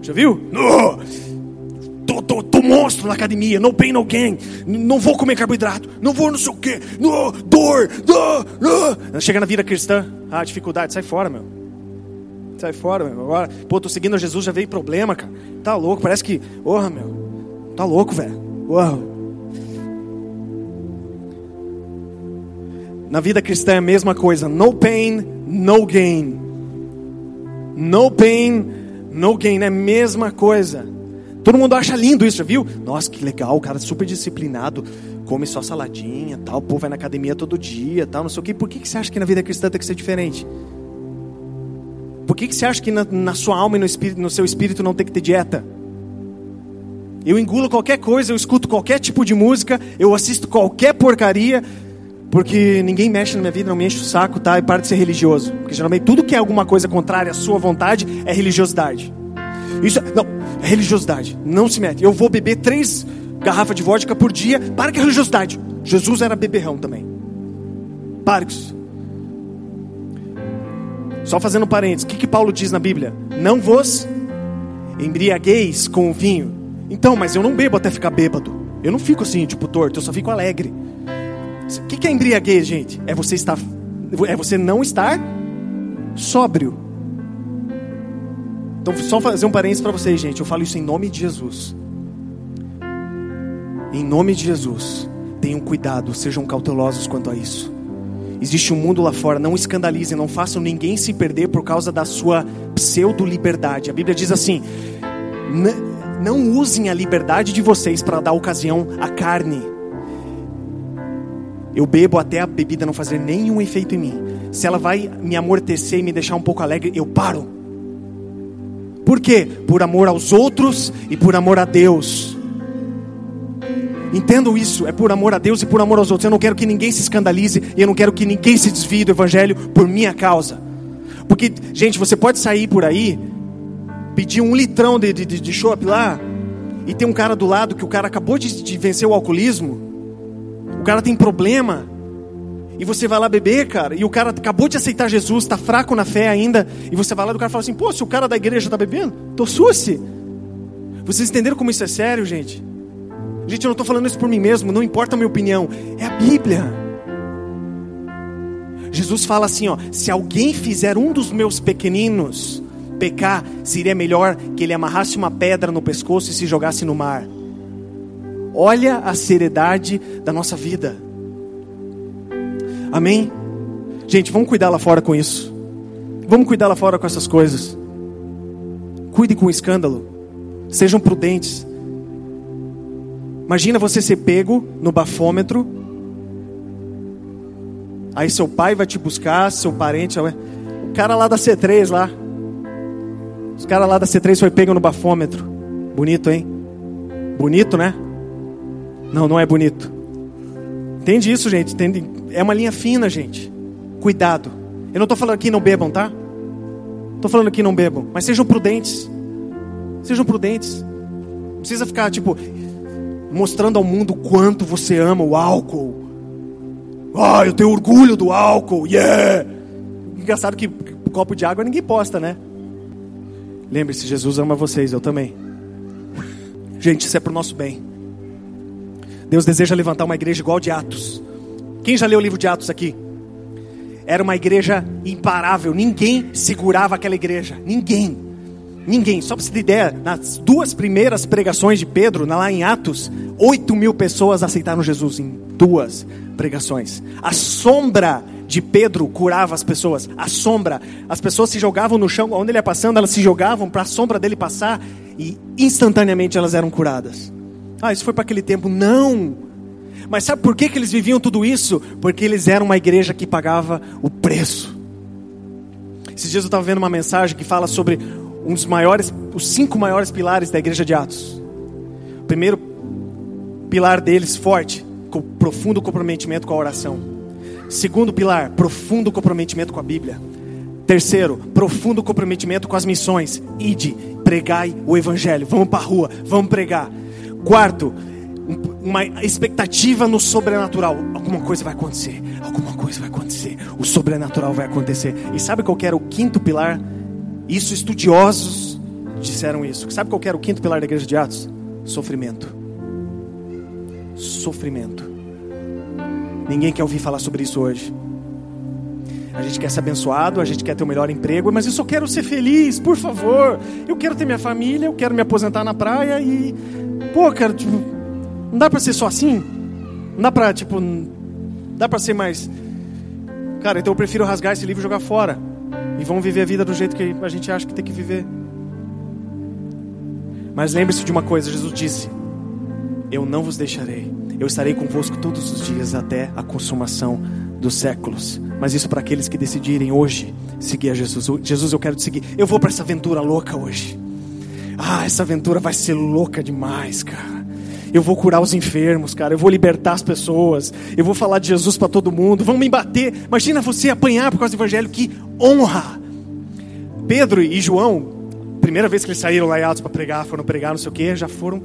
Já viu? Uou! Tô, tô, monstro na academia, no pain, no gain, não vou comer carboidrato, não vou não sei o quê, no, dor, dor, dor. Chega na vida cristã, ah, dificuldade, sai fora, meu. Sai fora, meu. Agora, pô, tô seguindo Jesus, já veio problema, cara. Tá louco, parece que, porra, meu. Tá louco, velho. Uau. Na vida cristã é a mesma coisa. No pain, no gain. No pain, no gain. É a mesma coisa. Todo mundo acha lindo isso, já viu? Nossa, que legal, o cara super disciplinado, come só saladinha, tal, o povo vai na academia todo dia, tal, não sei o quê. Por que, que você acha que na vida cristã tem que ser diferente? Por que, que você acha que na, na sua alma e no, espírito, no seu espírito não tem que ter dieta? Eu engulo qualquer coisa, eu escuto qualquer tipo de música, eu assisto qualquer porcaria, Porque ninguém mexe na minha vida, não me enche o saco, tá? E para de ser religioso. Porque geralmente tudo que é alguma coisa contrária à sua vontade é religiosidade. Isso é, não, é religiosidade. Não se mete. Eu vou beber três garrafas de vodka por dia. Para que religiosidade. Jesus era beberrão também. Para com isso. Só fazendo parênteses, o que, que Paulo diz na Bíblia? Não vos embriagueis com o vinho. Então, mas eu não bebo até ficar bêbado. Eu não fico assim, tipo, torto, eu só fico alegre. O que é embriaguez, gente? É você estar, é você não estar sóbrio. Então, só fazer um parênteses para vocês, gente. Eu falo isso em nome de Jesus. Em nome de Jesus, tenham cuidado, sejam cautelosos quanto a isso. Existe um mundo lá fora, não escandalizem, não façam ninguém se perder por causa da sua pseudo-liberdade. A Bíblia diz assim: não usem a liberdade de vocês para dar ocasião à carne. Eu bebo até a bebida não fazer nenhum efeito em mim. Se ela vai me amortecer e me deixar um pouco alegre, eu paro. Por quê? Por amor aos outros e por amor a Deus. Entendo isso, é por amor a Deus e por amor aos outros. Eu não quero que ninguém se escandalize e eu não quero que ninguém se desvie do Evangelho por minha causa. Porque, gente, você pode sair por aí, pedir um litrão de, de, de chopp lá, e tem um cara do lado que o cara acabou de, de vencer o alcoolismo, o cara tem problema, e você vai lá beber, cara, e o cara acabou de aceitar Jesus, está fraco na fé ainda, e você vai lá e o cara fala assim: pô, se o cara da igreja está bebendo, tô suce. Vocês entenderam como isso é sério, gente? Gente, eu não estou falando isso por mim mesmo, não importa a minha opinião, é a Bíblia. Jesus fala assim: ó, se alguém fizer um dos meus pequeninos pecar, seria melhor que ele amarrasse uma pedra no pescoço e se jogasse no mar. Olha a seriedade da nossa vida. Amém? Gente, vamos cuidar lá fora com isso. Vamos cuidar lá fora com essas coisas. Cuide com o escândalo. Sejam prudentes. Imagina você ser pego no bafômetro. Aí seu pai vai te buscar, seu parente, o cara lá da C3 lá. Os caras lá da C3 foi pego no bafômetro. Bonito, hein? Bonito, né? Não, não é bonito. Entende isso, gente? Entende? É uma linha fina, gente. Cuidado. Eu não estou falando aqui não bebam, tá? Estou falando aqui não bebam, mas sejam prudentes. Sejam prudentes. Não precisa ficar tipo mostrando ao mundo quanto você ama o álcool. Ah, eu tenho orgulho do álcool. Yeah! Engraçado que copo de água ninguém posta, né? Lembre-se, Jesus ama vocês, eu também. Gente, isso é para o nosso bem. Deus deseja levantar uma igreja igual de Atos. Quem já leu o livro de Atos aqui? Era uma igreja imparável, ninguém segurava aquela igreja, ninguém. Ninguém, só para você ter ideia, nas duas primeiras pregações de Pedro, lá em Atos, 8 mil pessoas aceitaram Jesus em duas pregações. A sombra de Pedro curava as pessoas, a sombra, as pessoas se jogavam no chão, onde ele ia passando, elas se jogavam para a sombra dele passar e instantaneamente elas eram curadas. Ah, isso foi para aquele tempo. Não! Mas sabe por que, que eles viviam tudo isso? Porque eles eram uma igreja que pagava o preço. Esses dias eu estava vendo uma mensagem que fala sobre um dos maiores, os cinco maiores pilares da igreja de Atos. O primeiro pilar deles, forte, com profundo comprometimento com a oração. Segundo pilar, profundo comprometimento com a Bíblia. Terceiro, profundo comprometimento com as missões. Ide, pregai o evangelho. Vamos para a rua, vamos pregar. Quarto, uma expectativa no sobrenatural. Alguma coisa vai acontecer. Alguma coisa vai acontecer. O sobrenatural vai acontecer. E sabe qual era o quinto pilar? Isso estudiosos disseram isso. Sabe qual era o quinto pilar da igreja de Atos? Sofrimento. Sofrimento. Ninguém quer ouvir falar sobre isso hoje. A gente quer ser abençoado, a gente quer ter o melhor emprego, mas eu só quero ser feliz, por favor. Eu quero ter minha família, eu quero me aposentar na praia e Pô, cara, tipo, não dá pra ser só assim? Não dá pra, tipo, dá pra ser mais. Cara, então eu prefiro rasgar esse livro e jogar fora. E vamos viver a vida do jeito que a gente acha que tem que viver. Mas lembre-se de uma coisa: Jesus disse: Eu não vos deixarei. Eu estarei convosco todos os dias até a consumação dos séculos. Mas isso para aqueles que decidirem hoje seguir a Jesus. Jesus, eu quero te seguir. Eu vou para essa aventura louca hoje. Ah, essa aventura vai ser louca demais, cara. Eu vou curar os enfermos, cara. Eu vou libertar as pessoas. Eu vou falar de Jesus para todo mundo. Vão me bater. Imagina você apanhar por causa do evangelho. Que honra! Pedro e João, primeira vez que eles saíram lá em Atos para pregar, foram pregar, não sei o que, já foram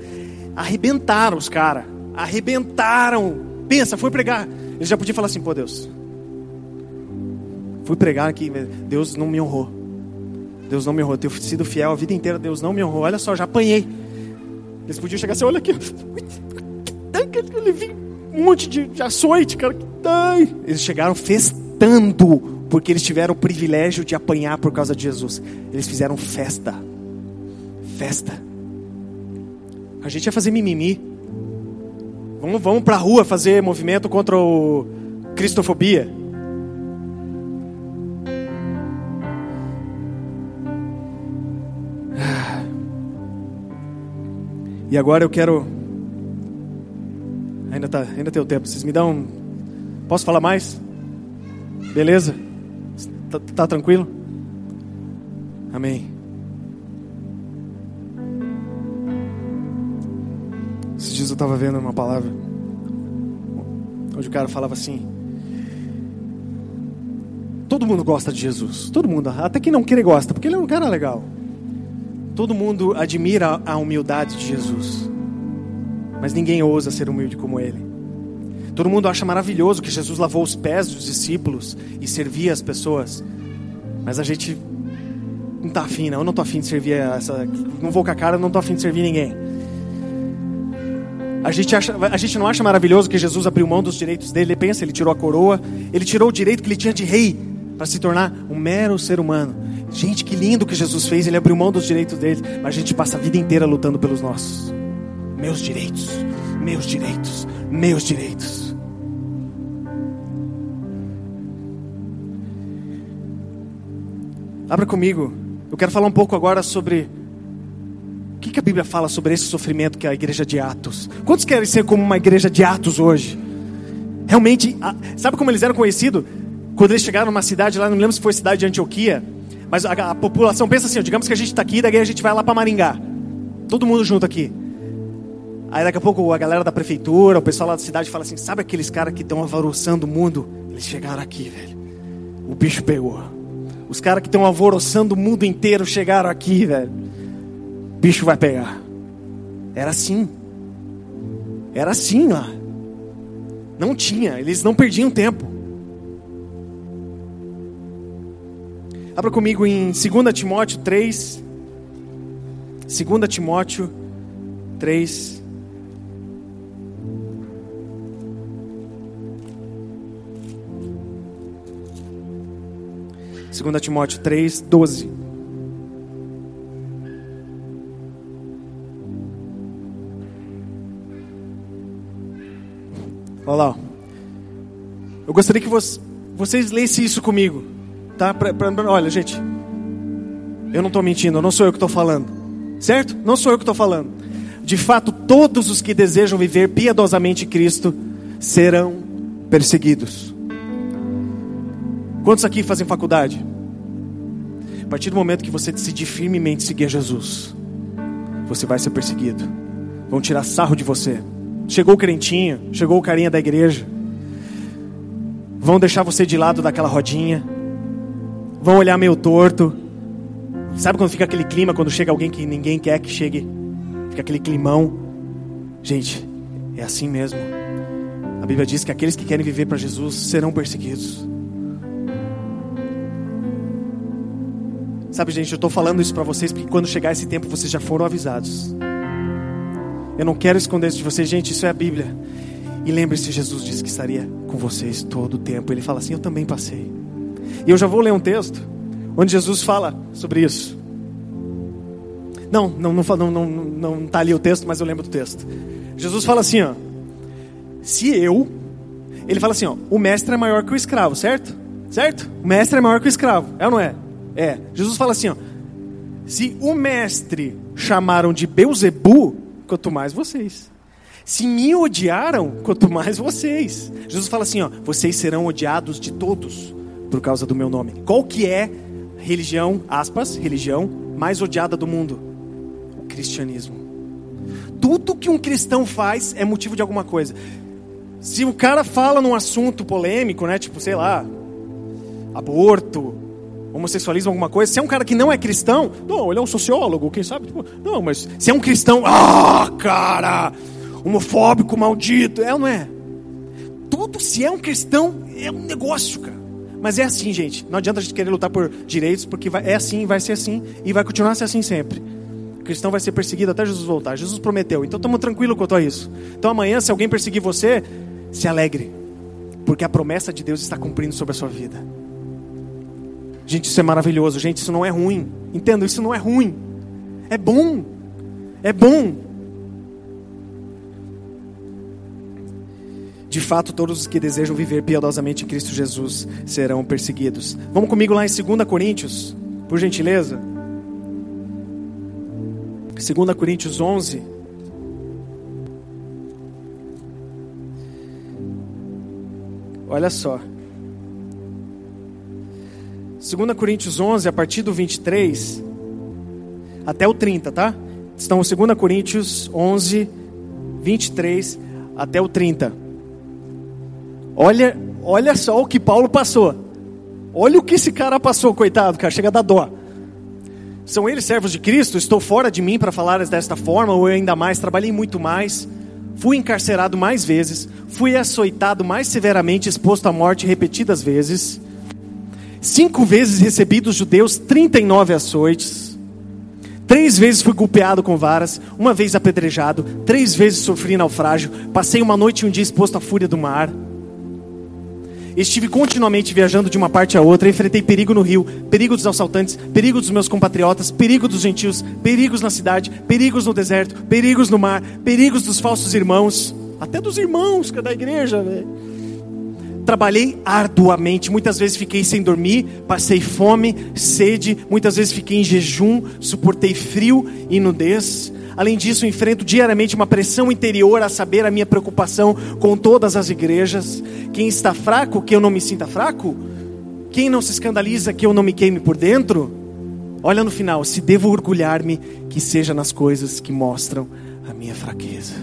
arrebentaram os caras. Arrebentaram. Pensa, foi pregar. Eles já podiam falar assim: pô, Deus, fui pregar aqui, Deus não me honrou. Deus não me honrou. Eu tenho sido fiel a vida inteira, Deus não me honrou. Olha só, já apanhei. Eles podiam chegar assim: olha aqui, eu levei um monte de, de açoite, cara. Eles chegaram festando, porque eles tiveram o privilégio de apanhar por causa de Jesus. Eles fizeram festa. Festa. A gente ia fazer mimimi. Vamos, vamos para a rua fazer movimento contra o cristofobia. E agora eu quero. Ainda, tá, ainda tem o tempo. Vocês me dão. Posso falar mais? Beleza? Tá, tá tranquilo? Amém. Esses dias eu estava vendo uma palavra. Onde o cara falava assim. Todo mundo gosta de Jesus. Todo mundo. Até quem não quer gosta, porque ele é um cara legal. Todo mundo admira a humildade de Jesus, mas ninguém ousa ser humilde como ele. Todo mundo acha maravilhoso que Jesus lavou os pés dos discípulos e servia as pessoas, mas a gente não está afim, não. Eu não estou afim de servir essa. Não vou com a cara, não estou afim de servir ninguém. A gente, acha, a gente não acha maravilhoso que Jesus abriu mão dos direitos dele. Ele pensa, ele tirou a coroa, ele tirou o direito que ele tinha de rei para se tornar um mero ser humano. Gente, que lindo que Jesus fez, ele abriu mão dos direitos dele, mas a gente passa a vida inteira lutando pelos nossos. Meus direitos, meus direitos, meus direitos. Abra comigo. Eu quero falar um pouco agora sobre o que, que a Bíblia fala sobre esse sofrimento que é a igreja de Atos. Quantos querem ser como uma igreja de Atos hoje? Realmente, sabe como eles eram conhecidos? Quando eles chegaram numa cidade lá, não lembro se foi cidade de Antioquia, mas a, a população pensa assim, ó, digamos que a gente está aqui, daí a gente vai lá para Maringá. Todo mundo junto aqui. Aí daqui a pouco a galera da prefeitura, o pessoal lá da cidade fala assim, sabe aqueles caras que estão alvoroçando o mundo? Eles chegaram aqui, velho. O bicho pegou. Os caras que estão alvoroçando o mundo inteiro chegaram aqui, velho. O bicho vai pegar. Era assim. Era assim lá. Não tinha, eles não perdiam tempo. Abra comigo em 2 Timóteo 3. 2 Timóteo 3. Segunda Timóteo 3, 12. Olha lá. Eu gostaria que vocês lessem isso comigo. Tá? Pra, pra, olha, gente, eu não estou mentindo, não sou eu que estou falando, certo? Não sou eu que estou falando. De fato, todos os que desejam viver piedosamente Cristo serão perseguidos. Quantos aqui fazem faculdade? A partir do momento que você decidir firmemente seguir Jesus, você vai ser perseguido. Vão tirar sarro de você. Chegou o crentinho, chegou o carinha da igreja. Vão deixar você de lado daquela rodinha vão olhar meio torto. Sabe quando fica aquele clima quando chega alguém que ninguém quer que chegue? Fica aquele climão. Gente, é assim mesmo. A Bíblia diz que aqueles que querem viver para Jesus serão perseguidos. Sabe, gente, eu estou falando isso para vocês porque quando chegar esse tempo vocês já foram avisados. Eu não quero esconder isso de vocês, gente, isso é a Bíblia. E lembre-se, Jesus disse que estaria com vocês todo o tempo. Ele fala assim: Eu também passei. E eu já vou ler um texto onde Jesus fala sobre isso. Não, não, não, não, não, não está ali o texto, mas eu lembro do texto. Jesus fala assim, ó. Se eu, ele fala assim, ó, o mestre é maior que o escravo, certo? Certo? O mestre é maior que o escravo, é ou não é? É. Jesus fala assim, ó. Se o mestre chamaram de Beuzebu, quanto mais vocês. Se me odiaram, quanto mais vocês. Jesus fala assim, ó, vocês serão odiados de todos por causa do meu nome. Qual que é religião, aspas, religião mais odiada do mundo? O cristianismo. tudo que um cristão faz é motivo de alguma coisa. Se o cara fala num assunto polêmico, né, tipo, sei lá, aborto, homossexualismo, alguma coisa, se é um cara que não é cristão, não, ele é um sociólogo, quem sabe? Tipo, não, mas se é um cristão, ah, cara, homofóbico, maldito, é ou não é? Tudo, se é um cristão, é um negócio, cara. Mas é assim, gente. Não adianta a gente querer lutar por direitos, porque vai, é assim, vai ser assim e vai continuar a ser assim sempre. O cristão vai ser perseguido até Jesus voltar. Jesus prometeu. Então estamos tranquilos quanto a isso. Então amanhã, se alguém perseguir você, se alegre. Porque a promessa de Deus está cumprindo sobre a sua vida. Gente, isso é maravilhoso. Gente, isso não é ruim. Entendo, isso não é ruim. É bom. É bom. De fato, todos os que desejam viver piedosamente em Cristo Jesus serão perseguidos. Vamos comigo lá em 2 Coríntios, por gentileza. 2 Coríntios 11. Olha só. 2 Coríntios 11, a partir do 23 até o 30, tá? Estão 2 Coríntios 11, 23 até o 30. Olha, olha só o que Paulo passou. Olha o que esse cara passou, coitado, cara, chega a dar dó. São eles servos de Cristo? Estou fora de mim para falar desta forma, ou ainda mais, trabalhei muito mais, fui encarcerado mais vezes, fui açoitado mais severamente, exposto à morte repetidas vezes. Cinco vezes recebi dos judeus 39 açoites. Três vezes fui golpeado com varas, uma vez apedrejado, três vezes sofri naufrágio, passei uma noite e um dia exposto à fúria do mar. Estive continuamente viajando de uma parte a outra, enfrentei perigo no rio, perigo dos assaltantes, perigo dos meus compatriotas, perigo dos gentios, perigos na cidade, perigos no deserto, perigos no mar, perigos dos falsos irmãos, até dos irmãos que é da igreja, velho. Trabalhei arduamente, muitas vezes fiquei sem dormir, passei fome, sede, muitas vezes fiquei em jejum, suportei frio e nudez. Além disso, enfrento diariamente uma pressão interior a saber a minha preocupação com todas as igrejas. Quem está fraco, que eu não me sinta fraco? Quem não se escandaliza, que eu não me queime por dentro? Olha no final, se devo orgulhar-me, que seja nas coisas que mostram a minha fraqueza.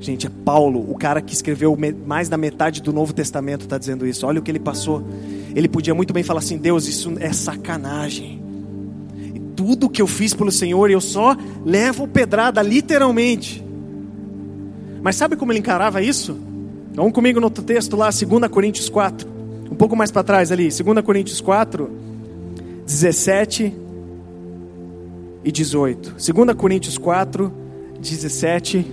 Gente, é Paulo, o cara que escreveu mais da metade do Novo Testamento, está dizendo isso. Olha o que ele passou. Ele podia muito bem falar assim: Deus, isso é sacanagem tudo que eu fiz pelo Senhor, eu só levo pedrada, literalmente. Mas sabe como ele encarava isso? Vamos comigo no outro texto lá, 2 Coríntios 4. Um pouco mais para trás ali, 2 Coríntios 4, 17 e 18. 2 Coríntios 4, 17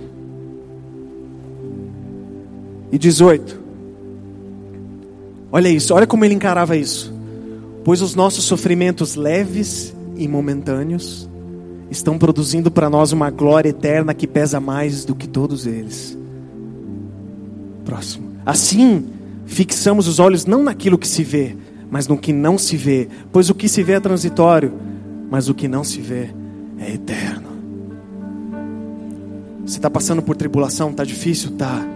e 18. Olha isso, olha como ele encarava isso. Pois os nossos sofrimentos leves e momentâneos estão produzindo para nós uma glória eterna que pesa mais do que todos eles. Próximo. Assim, fixamos os olhos não naquilo que se vê, mas no que não se vê, pois o que se vê é transitório, mas o que não se vê é eterno. Você está passando por tribulação? Está difícil? Tá.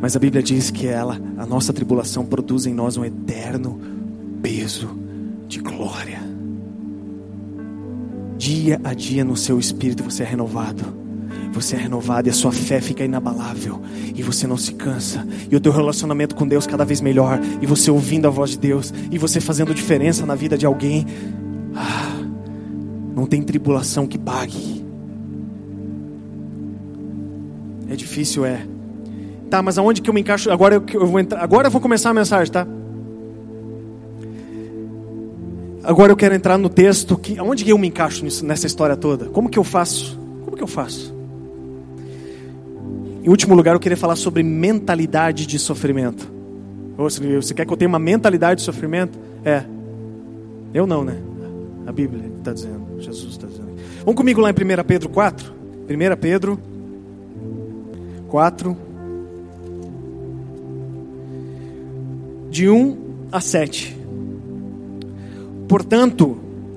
Mas a Bíblia diz que ela, a nossa tribulação, produz em nós um eterno peso de glória. Dia a dia no seu espírito você é renovado. Você é renovado e a sua fé fica inabalável. E você não se cansa. E o teu relacionamento com Deus cada vez melhor. E você ouvindo a voz de Deus. E você fazendo diferença na vida de alguém. Ah, não tem tribulação que pague. É difícil, é. Tá, mas aonde que eu me encaixo? Agora eu, eu vou entrar. Agora eu vou começar a mensagem, tá? Agora eu quero entrar no texto que onde eu me encaixo nisso, nessa história toda? Como que eu faço? Como que eu faço? Em último lugar, eu queria falar sobre mentalidade de sofrimento. Você quer que eu tenha uma mentalidade de sofrimento? É. Eu não, né? A Bíblia está dizendo, Jesus está dizendo. Vamos comigo lá em 1 Pedro 4. 1 Pedro 4. De 1 a 7. Portanto,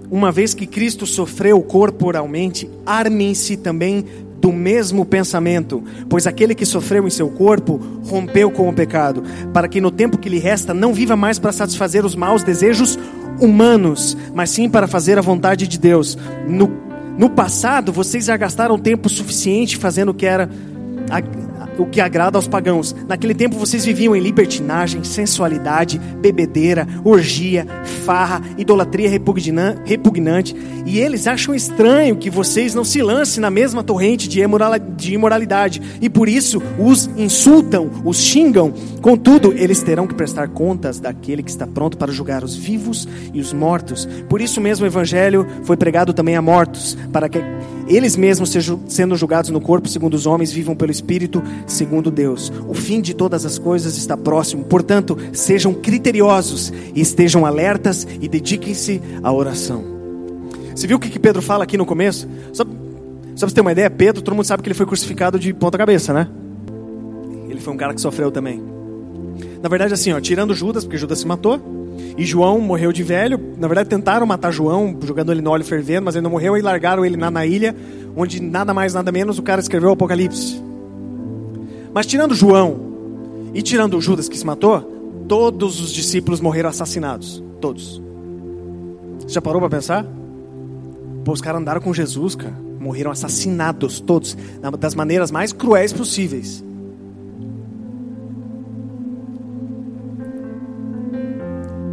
uma vez que Cristo sofreu corporalmente, armem-se também do mesmo pensamento, pois aquele que sofreu em seu corpo rompeu com o pecado, para que no tempo que lhe resta não viva mais para satisfazer os maus desejos humanos, mas sim para fazer a vontade de Deus. No, No passado, vocês já gastaram tempo suficiente fazendo o que era o que agrada aos pagãos. Naquele tempo vocês viviam em libertinagem, sensualidade, bebedeira, orgia, farra, idolatria repugnante, e eles acham estranho que vocês não se lancem na mesma torrente de imoralidade, e por isso os insultam, os xingam. Contudo, eles terão que prestar contas daquele que está pronto para julgar os vivos e os mortos. Por isso mesmo o evangelho foi pregado também a mortos, para que eles mesmos sendo julgados no corpo segundo os homens vivam pelo espírito segundo Deus. O fim de todas as coisas está próximo. Portanto, sejam criteriosos e estejam alertas e dediquem-se à oração. Você viu o que Pedro fala aqui no começo? Só, só para você ter uma ideia, Pedro, todo mundo sabe que ele foi crucificado de ponta cabeça, né? Ele foi um cara que sofreu também. Na verdade, assim, ó, tirando Judas, porque Judas se matou, e João morreu de velho. Na verdade, tentaram matar João, jogando ele no óleo fervendo, mas ele não morreu e largaram ele na, na ilha, onde nada mais, nada menos o cara escreveu o Apocalipse. Mas tirando João e tirando Judas que se matou, todos os discípulos morreram assassinados. Todos. Você já parou para pensar? Pô, os caras andaram com Jesus, cara. Morreram assassinados, todos. Das maneiras mais cruéis possíveis.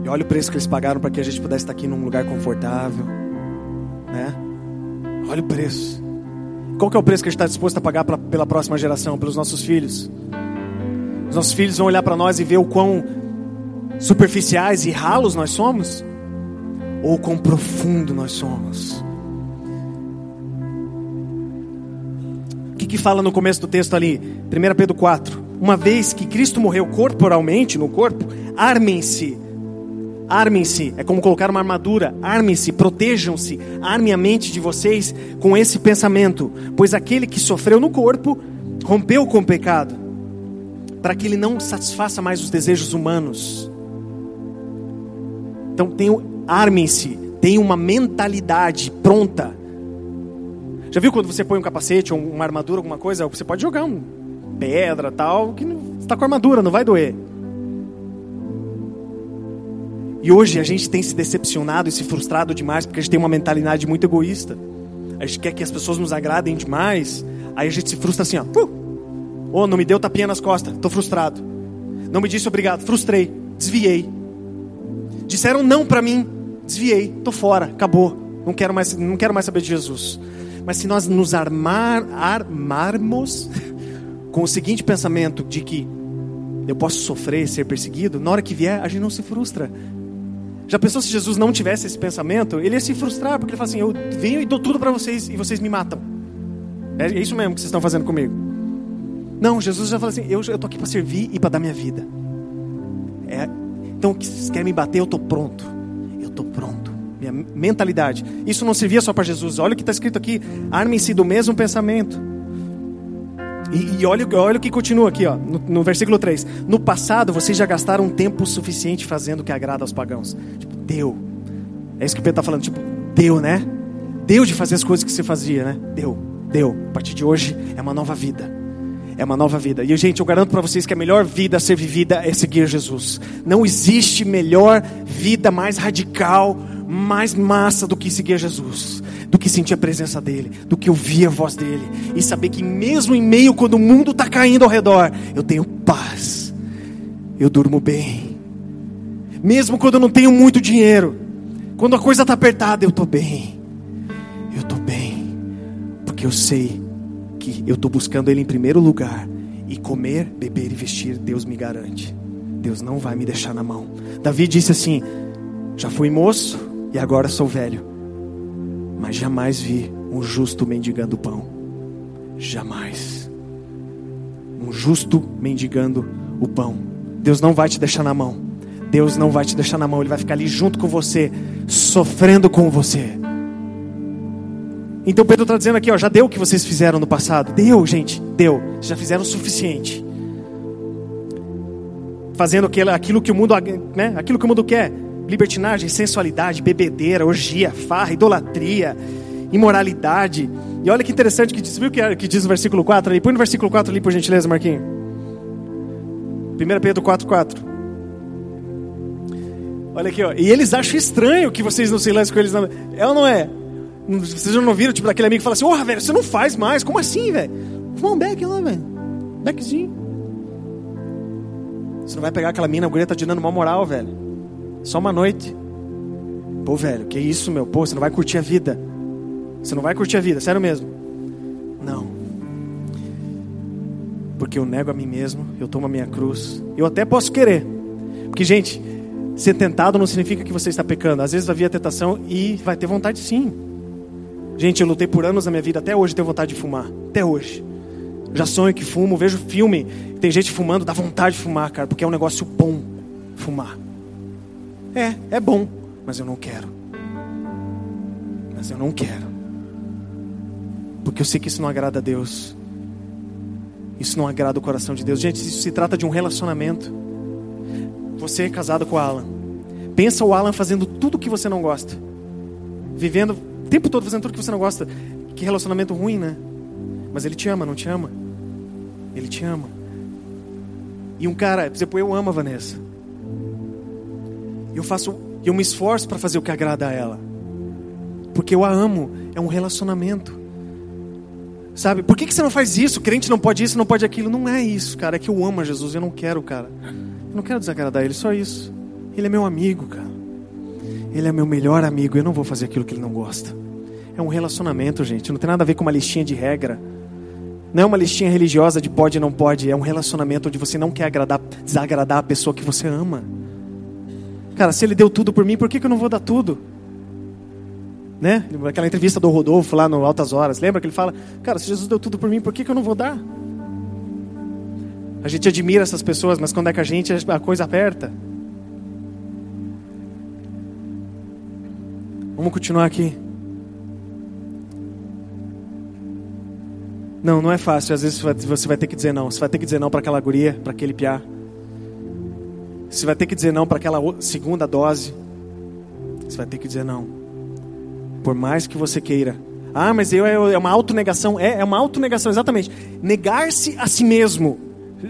E olha o preço que eles pagaram para que a gente pudesse estar aqui num lugar confortável. Né? Olha o preço. Qual que é o preço que a gente está disposto a pagar pra, pela próxima geração, pelos nossos filhos? Os nossos filhos vão olhar para nós e ver o quão superficiais e ralos nós somos? Ou quão profundo nós somos? O que, que fala no começo do texto ali? 1 Pedro 4. Uma vez que Cristo morreu corporalmente no corpo, armem-se Armem-se, é como colocar uma armadura. Armem-se, protejam-se, armem a mente de vocês com esse pensamento, pois aquele que sofreu no corpo rompeu com o pecado, para que ele não satisfaça mais os desejos humanos. Então, armem-se, tenham uma mentalidade pronta. Já viu quando você põe um capacete ou uma armadura, alguma coisa? Você pode jogar um pedra, tal, que está com armadura, não vai doer. E hoje a gente tem se decepcionado e se frustrado demais porque a gente tem uma mentalidade muito egoísta. A gente quer que as pessoas nos agradem demais. Aí a gente se frustra assim, ó. Uh! Oh, não me deu tapinha nas costas, estou frustrado. Não me disse obrigado, frustrei, desviei. Disseram não para mim, desviei, estou fora, acabou. Não quero mais, não quero mais saber de Jesus. Mas se nós nos armar, armarmos *laughs* com o seguinte pensamento de que eu posso sofrer, ser perseguido, na hora que vier, a gente não se frustra. Já pensou se Jesus não tivesse esse pensamento? Ele ia se frustrar, porque ele fala assim: Eu venho e dou tudo para vocês e vocês me matam. É isso mesmo que vocês estão fazendo comigo. Não, Jesus já fala assim: Eu estou aqui para servir e para dar minha vida. É, então, se quer me bater, eu estou pronto. Eu estou pronto. Minha mentalidade. Isso não servia só para Jesus. Olha o que está escrito aqui: armem-se do mesmo pensamento. E, e, olha, olha o que continua aqui, ó, no, no, versículo 3. No passado, vocês já gastaram tempo suficiente fazendo o que agrada aos pagãos. Tipo, deu. É isso que Pedro está falando. Tipo, deu, né? Deu de fazer as coisas que você fazia, né? Deu, deu. A partir de hoje é uma nova vida. É uma nova vida. E, gente, eu garanto para vocês que a melhor vida a ser vivida é seguir Jesus. Não existe melhor vida mais radical, mais massa do que seguir Jesus do que sentir a presença dEle, do que ouvir a voz dEle e saber que, mesmo em meio quando o mundo está caindo ao redor, eu tenho paz, eu durmo bem, mesmo quando eu não tenho muito dinheiro, quando a coisa está apertada, eu estou bem, eu estou bem, porque eu sei que eu estou buscando Ele em primeiro lugar e comer, beber e vestir, Deus me garante. Deus não vai me deixar na mão. Davi disse assim: Já fui moço e agora sou velho mas jamais vi um justo mendigando pão. Jamais. Um justo mendigando o pão. Deus não vai te deixar na mão. Deus não vai te deixar na mão. Ele vai ficar ali junto com você, sofrendo com você. Então Pedro está dizendo aqui, ó, já deu o que vocês fizeram no passado. Deu, gente, deu. Já fizeram o suficiente. Fazendo aquilo, que o mundo, né, aquilo que o mundo quer libertinagem, sensualidade, bebedeira, orgia, farra, idolatria, imoralidade. E olha que interessante que diz, viu que, que diz no versículo 4 ali? Põe no versículo 4 ali, por gentileza, Marquinhos. 1 Pedro 4, 4. Olha aqui, ó. E eles acham estranho que vocês não se lancem com eles. É ou não é? Vocês já não viram, tipo, daquele amigo que fala assim, porra, velho, você não faz mais, como assim, velho? Fuma um beck lá, velho. Beckzinho. Você não vai pegar aquela mina, a guria tá te dando uma moral, velho. Só uma noite. Pô, velho, que isso, meu? Pô, você não vai curtir a vida. Você não vai curtir a vida, sério mesmo. Não. Porque eu nego a mim mesmo, eu tomo a minha cruz. Eu até posso querer. Porque, gente, ser tentado não significa que você está pecando. Às vezes vai vir a tentação e vai ter vontade sim. Gente, eu lutei por anos na minha vida, até hoje tenho vontade de fumar. Até hoje. Já sonho que fumo, vejo filme, tem gente fumando, dá vontade de fumar, cara, porque é um negócio bom fumar. É, é bom, mas eu não quero. Mas eu não quero. Porque eu sei que isso não agrada a Deus. Isso não agrada o coração de Deus. Gente, isso se trata de um relacionamento. Você é casado com o Alan. Pensa o Alan fazendo tudo que você não gosta. Vivendo o tempo todo fazendo tudo que você não gosta. Que relacionamento ruim, né? Mas ele te ama, não te ama? Ele te ama. E um cara, por exemplo, eu amo a Vanessa. Eu faço, eu me esforço para fazer o que agrada a ela. Porque eu a amo, é um relacionamento. Sabe? Por que, que você não faz isso? Crente não pode isso, não pode aquilo. Não é isso, cara. É que eu amo a Jesus, eu não quero, cara. Eu não quero desagradar ele, só isso. Ele é meu amigo, cara. Ele é meu melhor amigo. Eu não vou fazer aquilo que ele não gosta. É um relacionamento, gente. Não tem nada a ver com uma listinha de regra. Não é uma listinha religiosa de pode e não pode. É um relacionamento onde você não quer agradar, desagradar a pessoa que você ama. Cara, se ele deu tudo por mim, por que, que eu não vou dar tudo? Né? Aquela entrevista do Rodolfo lá no Altas Horas. Lembra que ele fala: Cara, se Jesus deu tudo por mim, por que, que eu não vou dar? A gente admira essas pessoas, mas quando é que a gente a coisa aperta? Vamos continuar aqui. Não, não é fácil. Às vezes você vai ter que dizer não. Você vai ter que dizer não para aquela guria, para aquele piá. Você vai ter que dizer não para aquela segunda dose. Você vai ter que dizer não. Por mais que você queira. Ah, mas eu é uma autonegação. É, é uma autonegação, exatamente. Negar-se a si mesmo.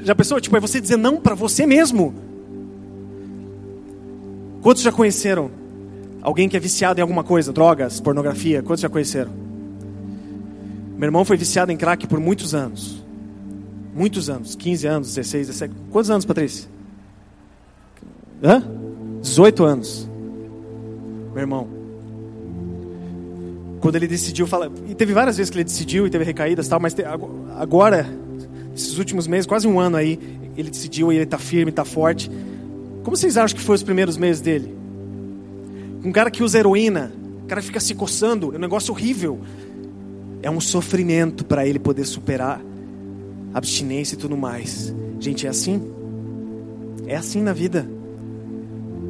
Já pensou? Tipo, é você dizer não para você mesmo. Quantos já conheceram Alguém que é viciado em alguma coisa, drogas, pornografia, quantos já conheceram? Meu irmão foi viciado em crack por muitos anos. Muitos anos, 15 anos, 16, 17. Quantos anos, Patrícia? Hã? 18 anos. Meu irmão. Quando ele decidiu falar, e teve várias vezes que ele decidiu e teve recaídas, tal, mas agora, esses últimos meses, quase um ano aí, ele decidiu e ele está firme, está forte. Como vocês acham que foi os primeiros meses dele? Um cara que usa heroína, o cara fica se coçando, é um negócio horrível. É um sofrimento para ele poder superar abstinência e tudo mais. Gente, é assim. É assim na vida.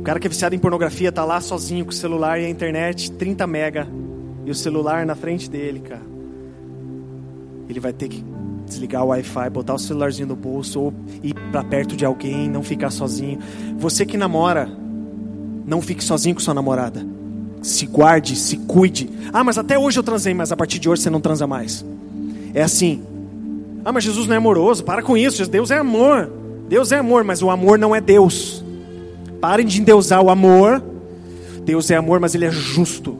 O cara que é viciado em pornografia tá lá sozinho com o celular e a internet, 30 mega, e o celular na frente dele, cara. Ele vai ter que desligar o Wi-Fi, botar o celularzinho no bolso ou ir para perto de alguém, não ficar sozinho. Você que namora, não fique sozinho com sua namorada. Se guarde, se cuide. Ah, mas até hoje eu transei, mas a partir de hoje você não transa mais. É assim. Ah, mas Jesus não é amoroso. Para com isso. Deus é amor. Deus é amor, mas o amor não é Deus. Parem de endeusar o amor. Deus é amor, mas ele é justo.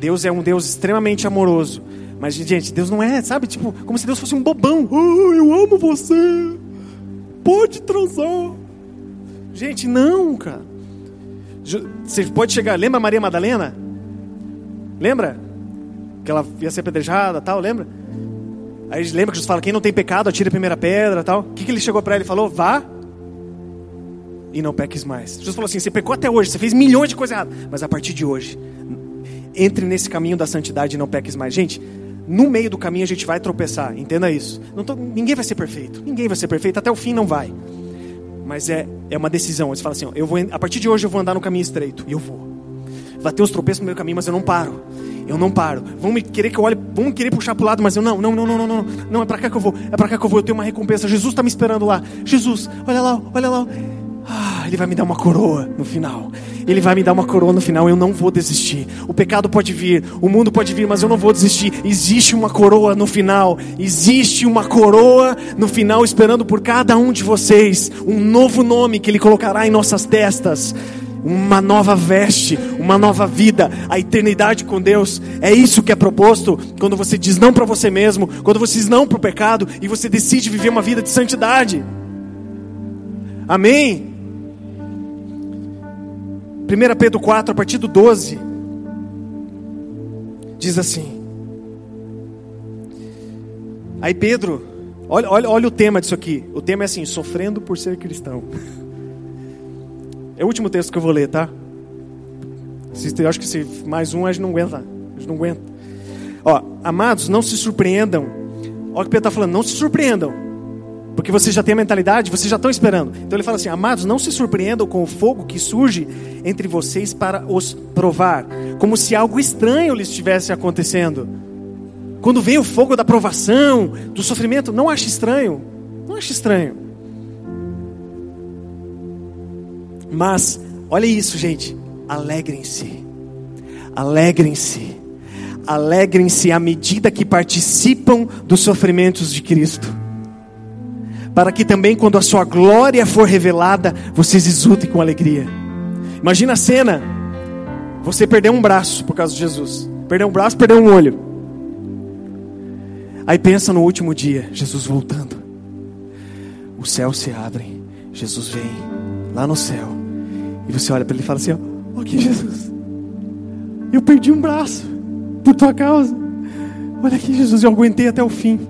Deus é um Deus extremamente amoroso. Mas, gente, Deus não é, sabe? Tipo, como se Deus fosse um bobão. Oh, eu amo você. Pode transar. Gente, não, cara. Você pode chegar. Lembra Maria Madalena? Lembra? Que ela ia ser apedrejada tal, lembra? Aí lembra que Jesus fala: quem não tem pecado, atire a primeira pedra tal. O que, que ele chegou para ela e falou? Vá e não peques mais. Jesus falou assim: você pecou até hoje, você fez milhões de coisas erradas, mas a partir de hoje, entre nesse caminho da santidade e não peques mais. Gente, no meio do caminho a gente vai tropeçar, entenda isso. Tô, ninguém vai ser perfeito, ninguém vai ser perfeito, até o fim não vai mas é, é uma decisão. Você fala assim: ó, eu vou, a partir de hoje eu vou andar no caminho estreito. E eu vou. Vai ter uns tropeços no meu caminho, mas eu não paro. Eu não paro. Vão me querer que eu olhe, vão me querer puxar para o lado, mas eu não, não, não, não, não, não. Não, é para cá que eu vou. É para cá que eu vou. Eu tenho uma recompensa. Jesus está me esperando lá. Jesus, olha lá, olha lá. Ah, ele vai me dar uma coroa no final. Ele vai me dar uma coroa no final. Eu não vou desistir. O pecado pode vir, o mundo pode vir, mas eu não vou desistir. Existe uma coroa no final. Existe uma coroa no final esperando por cada um de vocês. Um novo nome que Ele colocará em nossas testas. uma nova veste, uma nova vida, a eternidade com Deus. É isso que é proposto quando você diz não para você mesmo, quando você diz não para o pecado e você decide viver uma vida de santidade. Amém? 1 Pedro 4, a partir do 12, diz assim. Aí Pedro, olha, olha, olha o tema disso aqui. O tema é assim: sofrendo por ser cristão. É o último texto que eu vou ler, tá? Eu acho que se mais um a gente não aguenta. A gente não aguenta. Ó, amados, não se surpreendam. Olha o que Pedro está falando, não se surpreendam. Porque vocês já têm a mentalidade, vocês já estão esperando. Então ele fala assim: Amados, não se surpreendam com o fogo que surge entre vocês para os provar, como se algo estranho lhes estivesse acontecendo. Quando vem o fogo da provação, do sofrimento, não ache estranho. Não ache estranho. Mas, olha isso, gente. Alegrem-se. Alegrem-se. Alegrem-se à medida que participam dos sofrimentos de Cristo. Para que também, quando a sua glória for revelada, vocês exultem com alegria. Imagina a cena: você perdeu um braço por causa de Jesus, perdeu um braço, perdeu um olho. Aí pensa no último dia, Jesus voltando. Os céus se abrem, Jesus vem lá no céu e você olha para ele e fala assim: Ó, aqui, Jesus, eu perdi um braço por tua causa. Olha aqui, Jesus, eu aguentei até o fim.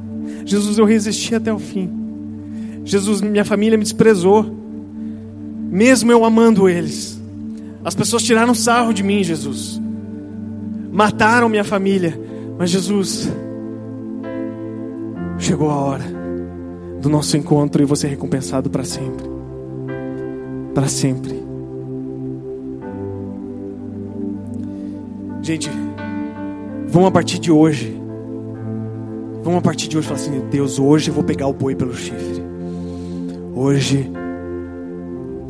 Jesus, eu resisti até o fim. Jesus, minha família me desprezou, mesmo eu amando eles. As pessoas tiraram sarro de mim, Jesus. Mataram minha família, mas Jesus, chegou a hora do nosso encontro e você é recompensado para sempre. Para sempre. Gente, vamos a partir de hoje. Vamos a partir de hoje falar assim: Deus, hoje eu vou pegar o boi pelo chifre. Hoje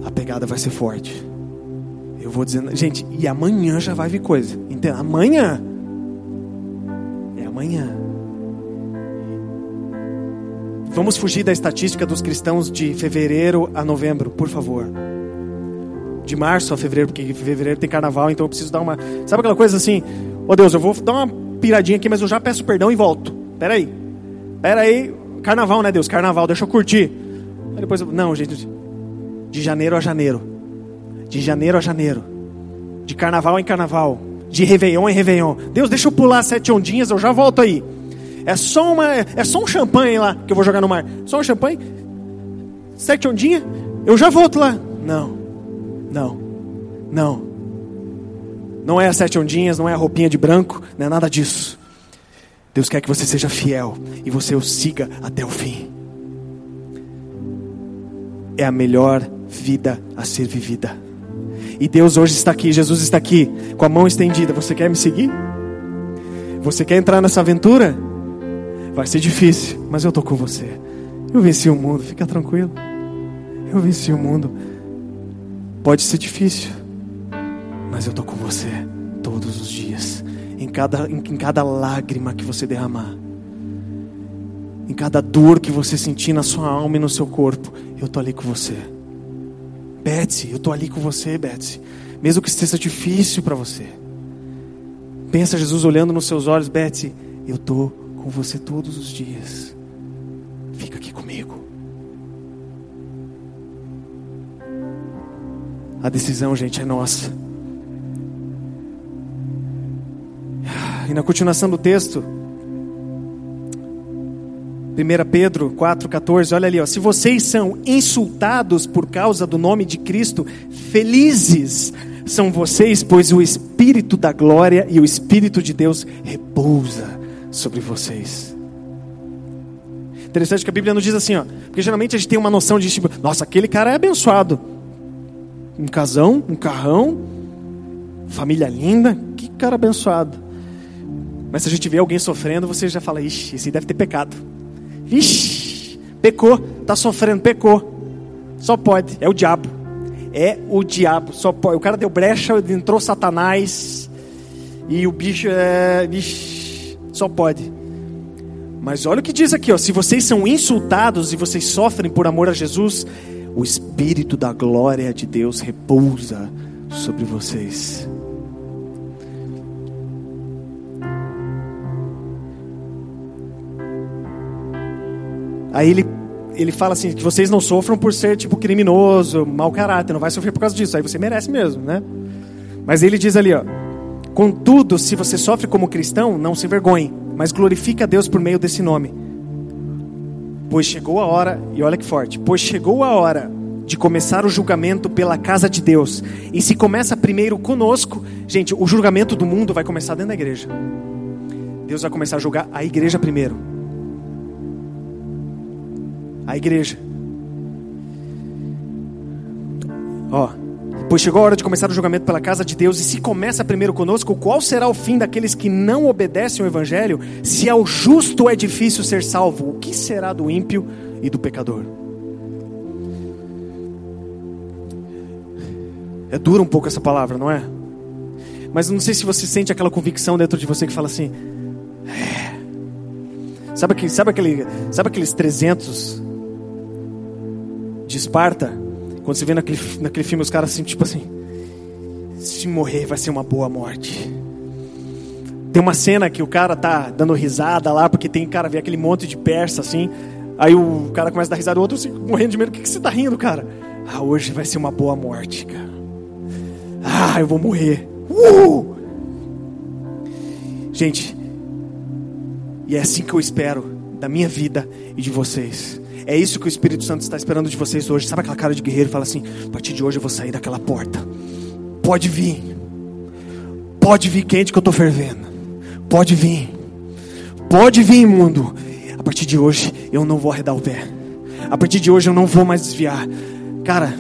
a pegada vai ser forte. Eu vou dizendo, gente, e amanhã já vai vir coisa. Entende? Amanhã. É amanhã. Vamos fugir da estatística dos cristãos de fevereiro a novembro, por favor de março a fevereiro, porque fevereiro tem carnaval, então eu preciso dar uma. Sabe aquela coisa assim? Ô oh, Deus, eu vou dar uma piradinha aqui, mas eu já peço perdão e volto. Pera aí. Pera aí. Carnaval, né, Deus? Carnaval, deixa eu curtir. Aí depois, não, gente. De janeiro a janeiro. De janeiro a janeiro. De carnaval em carnaval. De réveillon em réveillon. Deus, deixa eu pular sete ondinhas, eu já volto aí. É só uma, é só um champanhe lá que eu vou jogar no mar. Só um champanhe. Sete ondinhas, eu já volto lá. Não. Não, não. Não é as sete ondinhas, não é a roupinha de branco, não é nada disso. Deus quer que você seja fiel e você o siga até o fim. É a melhor vida a ser vivida. E Deus hoje está aqui, Jesus está aqui, com a mão estendida. Você quer me seguir? Você quer entrar nessa aventura? Vai ser difícil, mas eu estou com você. Eu venci o mundo, fica tranquilo. Eu venci o mundo. Pode ser difícil, mas eu estou com você todos os dias, em cada, em, em cada lágrima que você derramar, em cada dor que você sentir na sua alma e no seu corpo, eu estou ali com você. Betsy, eu estou ali com você, Betsy, mesmo que esteja difícil para você. Pensa Jesus olhando nos seus olhos, Betsy, eu estou com você todos os dias. Fica aqui comigo. A decisão, gente, é nossa. E na continuação do texto, 1 Pedro 4,14, olha ali, ó, se vocês são insultados por causa do nome de Cristo, felizes são vocês, pois o Espírito da glória e o Espírito de Deus repousa sobre vocês. Interessante que a Bíblia não diz assim, ó, porque geralmente a gente tem uma noção de tipo, nossa, aquele cara é abençoado um casão, um carrão, família linda, que cara abençoado. Mas se a gente vê alguém sofrendo, você já fala, ixi, esse deve ter pecado. Ixi, pecou, está sofrendo, pecou. Só pode, é o diabo. É o diabo, só pode. O cara deu brecha, entrou Satanás, e o bicho é. Ixi, só pode. Mas olha o que diz aqui, ó. Se vocês são insultados e vocês sofrem por amor a Jesus, o Espírito da glória de Deus repousa sobre vocês. Aí ele, ele fala assim: que vocês não sofram por ser tipo criminoso, mau caráter, não vai sofrer por causa disso. Aí você merece mesmo, né? Mas ele diz ali, ó: Contudo, se você sofre como cristão, não se envergonhe, mas glorifique a Deus por meio desse nome. Pois chegou a hora, e olha que forte, pois chegou a hora de começar o julgamento pela casa de Deus. E se começa primeiro conosco, gente, o julgamento do mundo vai começar dentro da igreja. Deus vai começar a julgar a igreja primeiro. A igreja. Ó, Pois chegou a hora de começar o julgamento pela casa de Deus, e se começa primeiro conosco, qual será o fim daqueles que não obedecem ao Evangelho? Se ao justo é difícil ser salvo, o que será do ímpio e do pecador? É dura um pouco essa palavra, não é? Mas não sei se você sente aquela convicção dentro de você que fala assim. É. Sabe, aquele, sabe, aquele, sabe aqueles 300 de Esparta? Quando você vê naquele, naquele filme os caras assim, tipo assim, se morrer vai ser uma boa morte. Tem uma cena que o cara tá dando risada lá, porque tem cara, vê aquele monte de persa assim. Aí o cara começa a dar risada, o outro assim, morrendo de medo. O que, que você tá rindo, cara? Ah, hoje vai ser uma boa morte, cara. Ah, eu vou morrer. Uh! Gente, e é assim que eu espero da minha vida e de vocês. É isso que o Espírito Santo está esperando de vocês hoje. Sabe aquela cara de guerreiro? Fala assim: a partir de hoje eu vou sair daquela porta. Pode vir. Pode vir quente que eu estou fervendo. Pode vir. Pode vir, mundo. A partir de hoje eu não vou arredar o pé. A partir de hoje eu não vou mais desviar. Cara,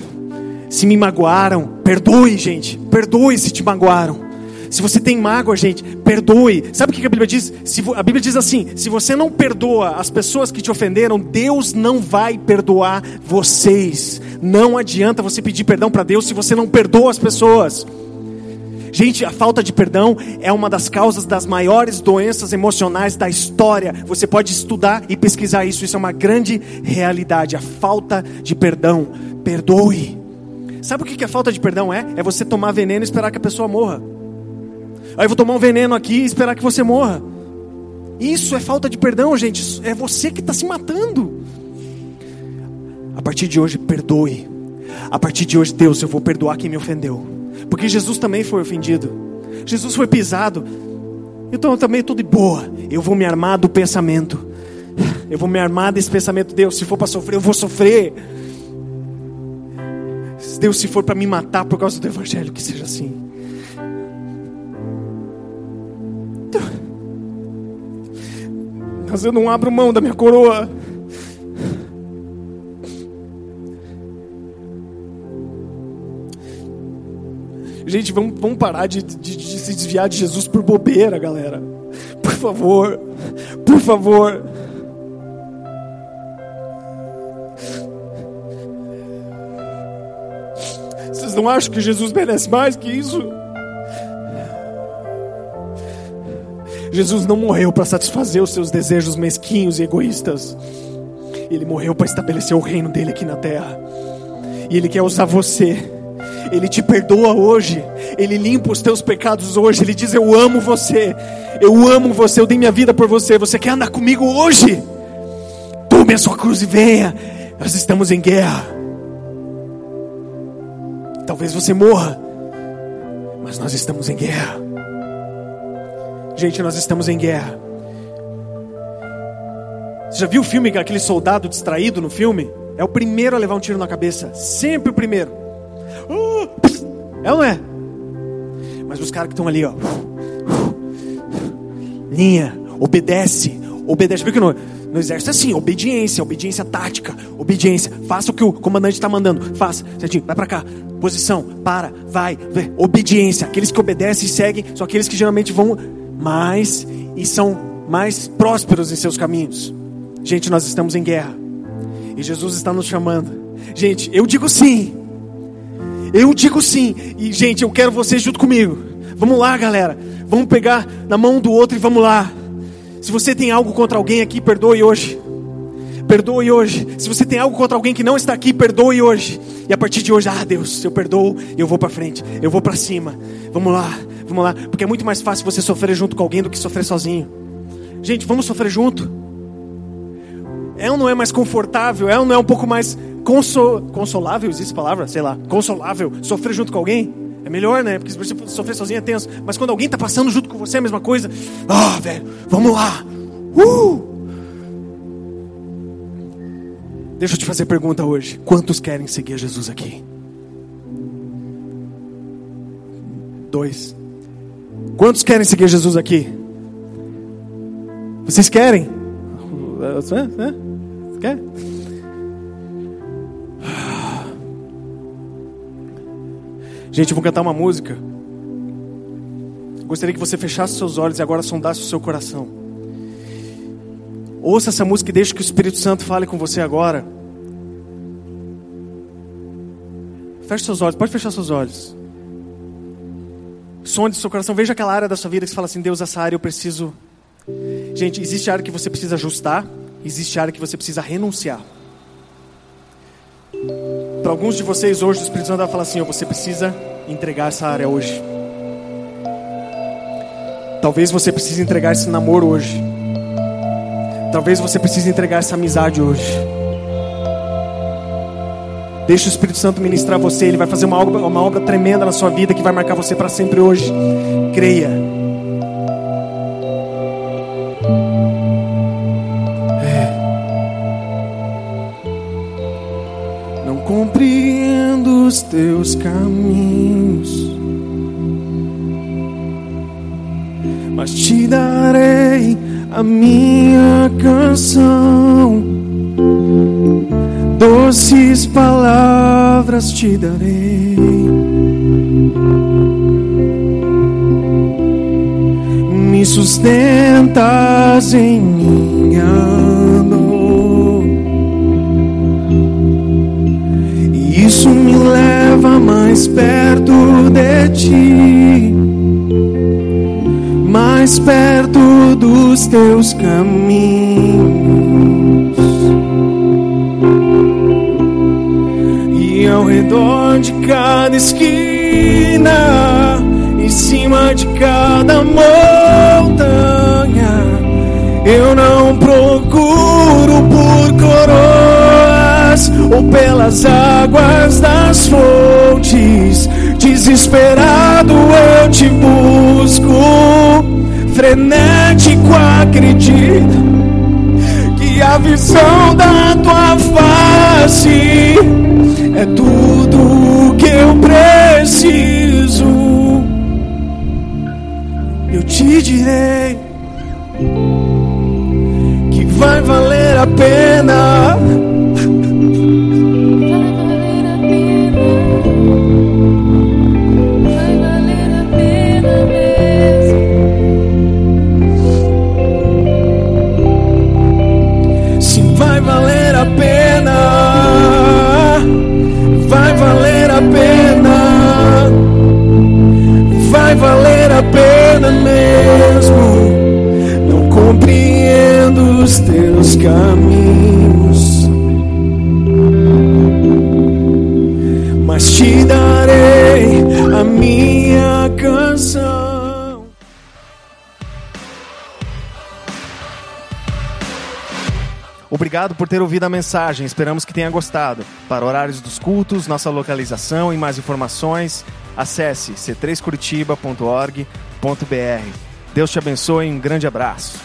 se me magoaram, perdoe, gente. Perdoe se te magoaram. Se você tem mágoa, gente, perdoe. Sabe o que a Bíblia diz? A Bíblia diz assim: se você não perdoa as pessoas que te ofenderam, Deus não vai perdoar vocês. Não adianta você pedir perdão para Deus se você não perdoa as pessoas. Gente, a falta de perdão é uma das causas das maiores doenças emocionais da história. Você pode estudar e pesquisar isso, isso é uma grande realidade. A falta de perdão. Perdoe. Sabe o que a falta de perdão é? É você tomar veneno e esperar que a pessoa morra. Aí eu vou tomar um veneno aqui e esperar que você morra. Isso é falta de perdão, gente. É você que está se matando. A partir de hoje, perdoe. A partir de hoje, Deus, eu vou perdoar quem me ofendeu. Porque Jesus também foi ofendido. Jesus foi pisado. Então eu também estou de boa. Eu vou me armar do pensamento. Eu vou me armar desse pensamento. Deus, se for para sofrer, eu vou sofrer. Deus, se for para me matar por causa do Evangelho, que seja assim. Mas eu não abro mão da minha coroa. Gente, vamos, vamos parar de, de, de se desviar de Jesus por bobeira, galera. Por favor, por favor. Vocês não acham que Jesus merece mais que isso? Jesus não morreu para satisfazer os seus desejos mesquinhos e egoístas. Ele morreu para estabelecer o reino dele aqui na terra. E ele quer usar você. Ele te perdoa hoje. Ele limpa os teus pecados hoje. Ele diz: Eu amo você. Eu amo você. Eu dei minha vida por você. Você quer andar comigo hoje? Tome a sua cruz e venha. Nós estamos em guerra. Talvez você morra, mas nós estamos em guerra. Gente, nós estamos em guerra. Você já viu o filme, aquele soldado distraído no filme? É o primeiro a levar um tiro na cabeça. Sempre o primeiro. Uh, é ou não é? Mas os caras que estão ali, ó. Linha, obedece. Obedece. Viu que no, no exército é assim: obediência, obediência tática, obediência. Faça o que o comandante está mandando. Faça. Certinho, vai para cá. Posição, para, vai, vai. Obediência. Aqueles que obedecem e seguem são aqueles que geralmente vão mais e são mais prósperos em seus caminhos. Gente, nós estamos em guerra. E Jesus está nos chamando. Gente, eu digo sim. Eu digo sim. E, gente, eu quero vocês junto comigo. Vamos lá, galera. Vamos pegar na mão do outro e vamos lá. Se você tem algo contra alguém aqui, perdoe hoje. Perdoe hoje. Se você tem algo contra alguém que não está aqui, perdoe hoje. E a partir de hoje, ah, Deus, eu perdoo, eu vou para frente, eu vou para cima. Vamos lá, vamos lá, porque é muito mais fácil você sofrer junto com alguém do que sofrer sozinho. Gente, vamos sofrer junto. É ou não é mais confortável? É ou não é um pouco mais consol... consolável? Existe palavra? Sei lá. Consolável. Sofrer junto com alguém? É melhor, né? Porque se você sofrer sozinho é tenso. Mas quando alguém está passando junto com você é a mesma coisa. Ah, velho, vamos lá. Uh! Deixa eu te fazer pergunta hoje. Quantos querem seguir Jesus aqui? Dois. Quantos querem seguir Jesus aqui? Vocês querem? Quer? Gente, eu vou cantar uma música. Gostaria que você fechasse seus olhos e agora sondasse o seu coração. Ouça essa música e deixe que o Espírito Santo fale com você agora. Feche seus olhos, pode fechar seus olhos. Sonde seu coração, veja aquela área da sua vida que você fala assim: Deus, essa área eu preciso. Gente, existe área que você precisa ajustar, existe área que você precisa renunciar. Para alguns de vocês hoje, o Espírito Santo vai falar assim: oh, você precisa entregar essa área hoje. Talvez você precise entregar esse namoro hoje. Talvez você precise entregar essa amizade hoje. Deixa o Espírito Santo ministrar você. Ele vai fazer uma obra, uma obra tremenda na sua vida que vai marcar você para sempre hoje. Creia. É. Não compreendo os teus caminhos, mas te darei a minha canção. Doces palavras te darei. Me sustentas em minha dor. E isso me leva mais perto de ti mais perto dos teus caminhos. E ao redor de cada esquina, em cima de cada montanha, eu não procuro por coroas ou pelas águas das fontes. Desesperado eu te busco frenético acredito que a visão da tua face é tudo que eu preciso. Eu te direi que vai valer a pena vai valer a pena mesmo. Não compreendo os teus caminhos, mas te darei a minha canção. Obrigado por ter ouvido a mensagem. Esperamos que tenha gostado. Para horários dos cultos, nossa localização e mais informações, Acesse c3curitiba.org.br. Deus te abençoe e um grande abraço.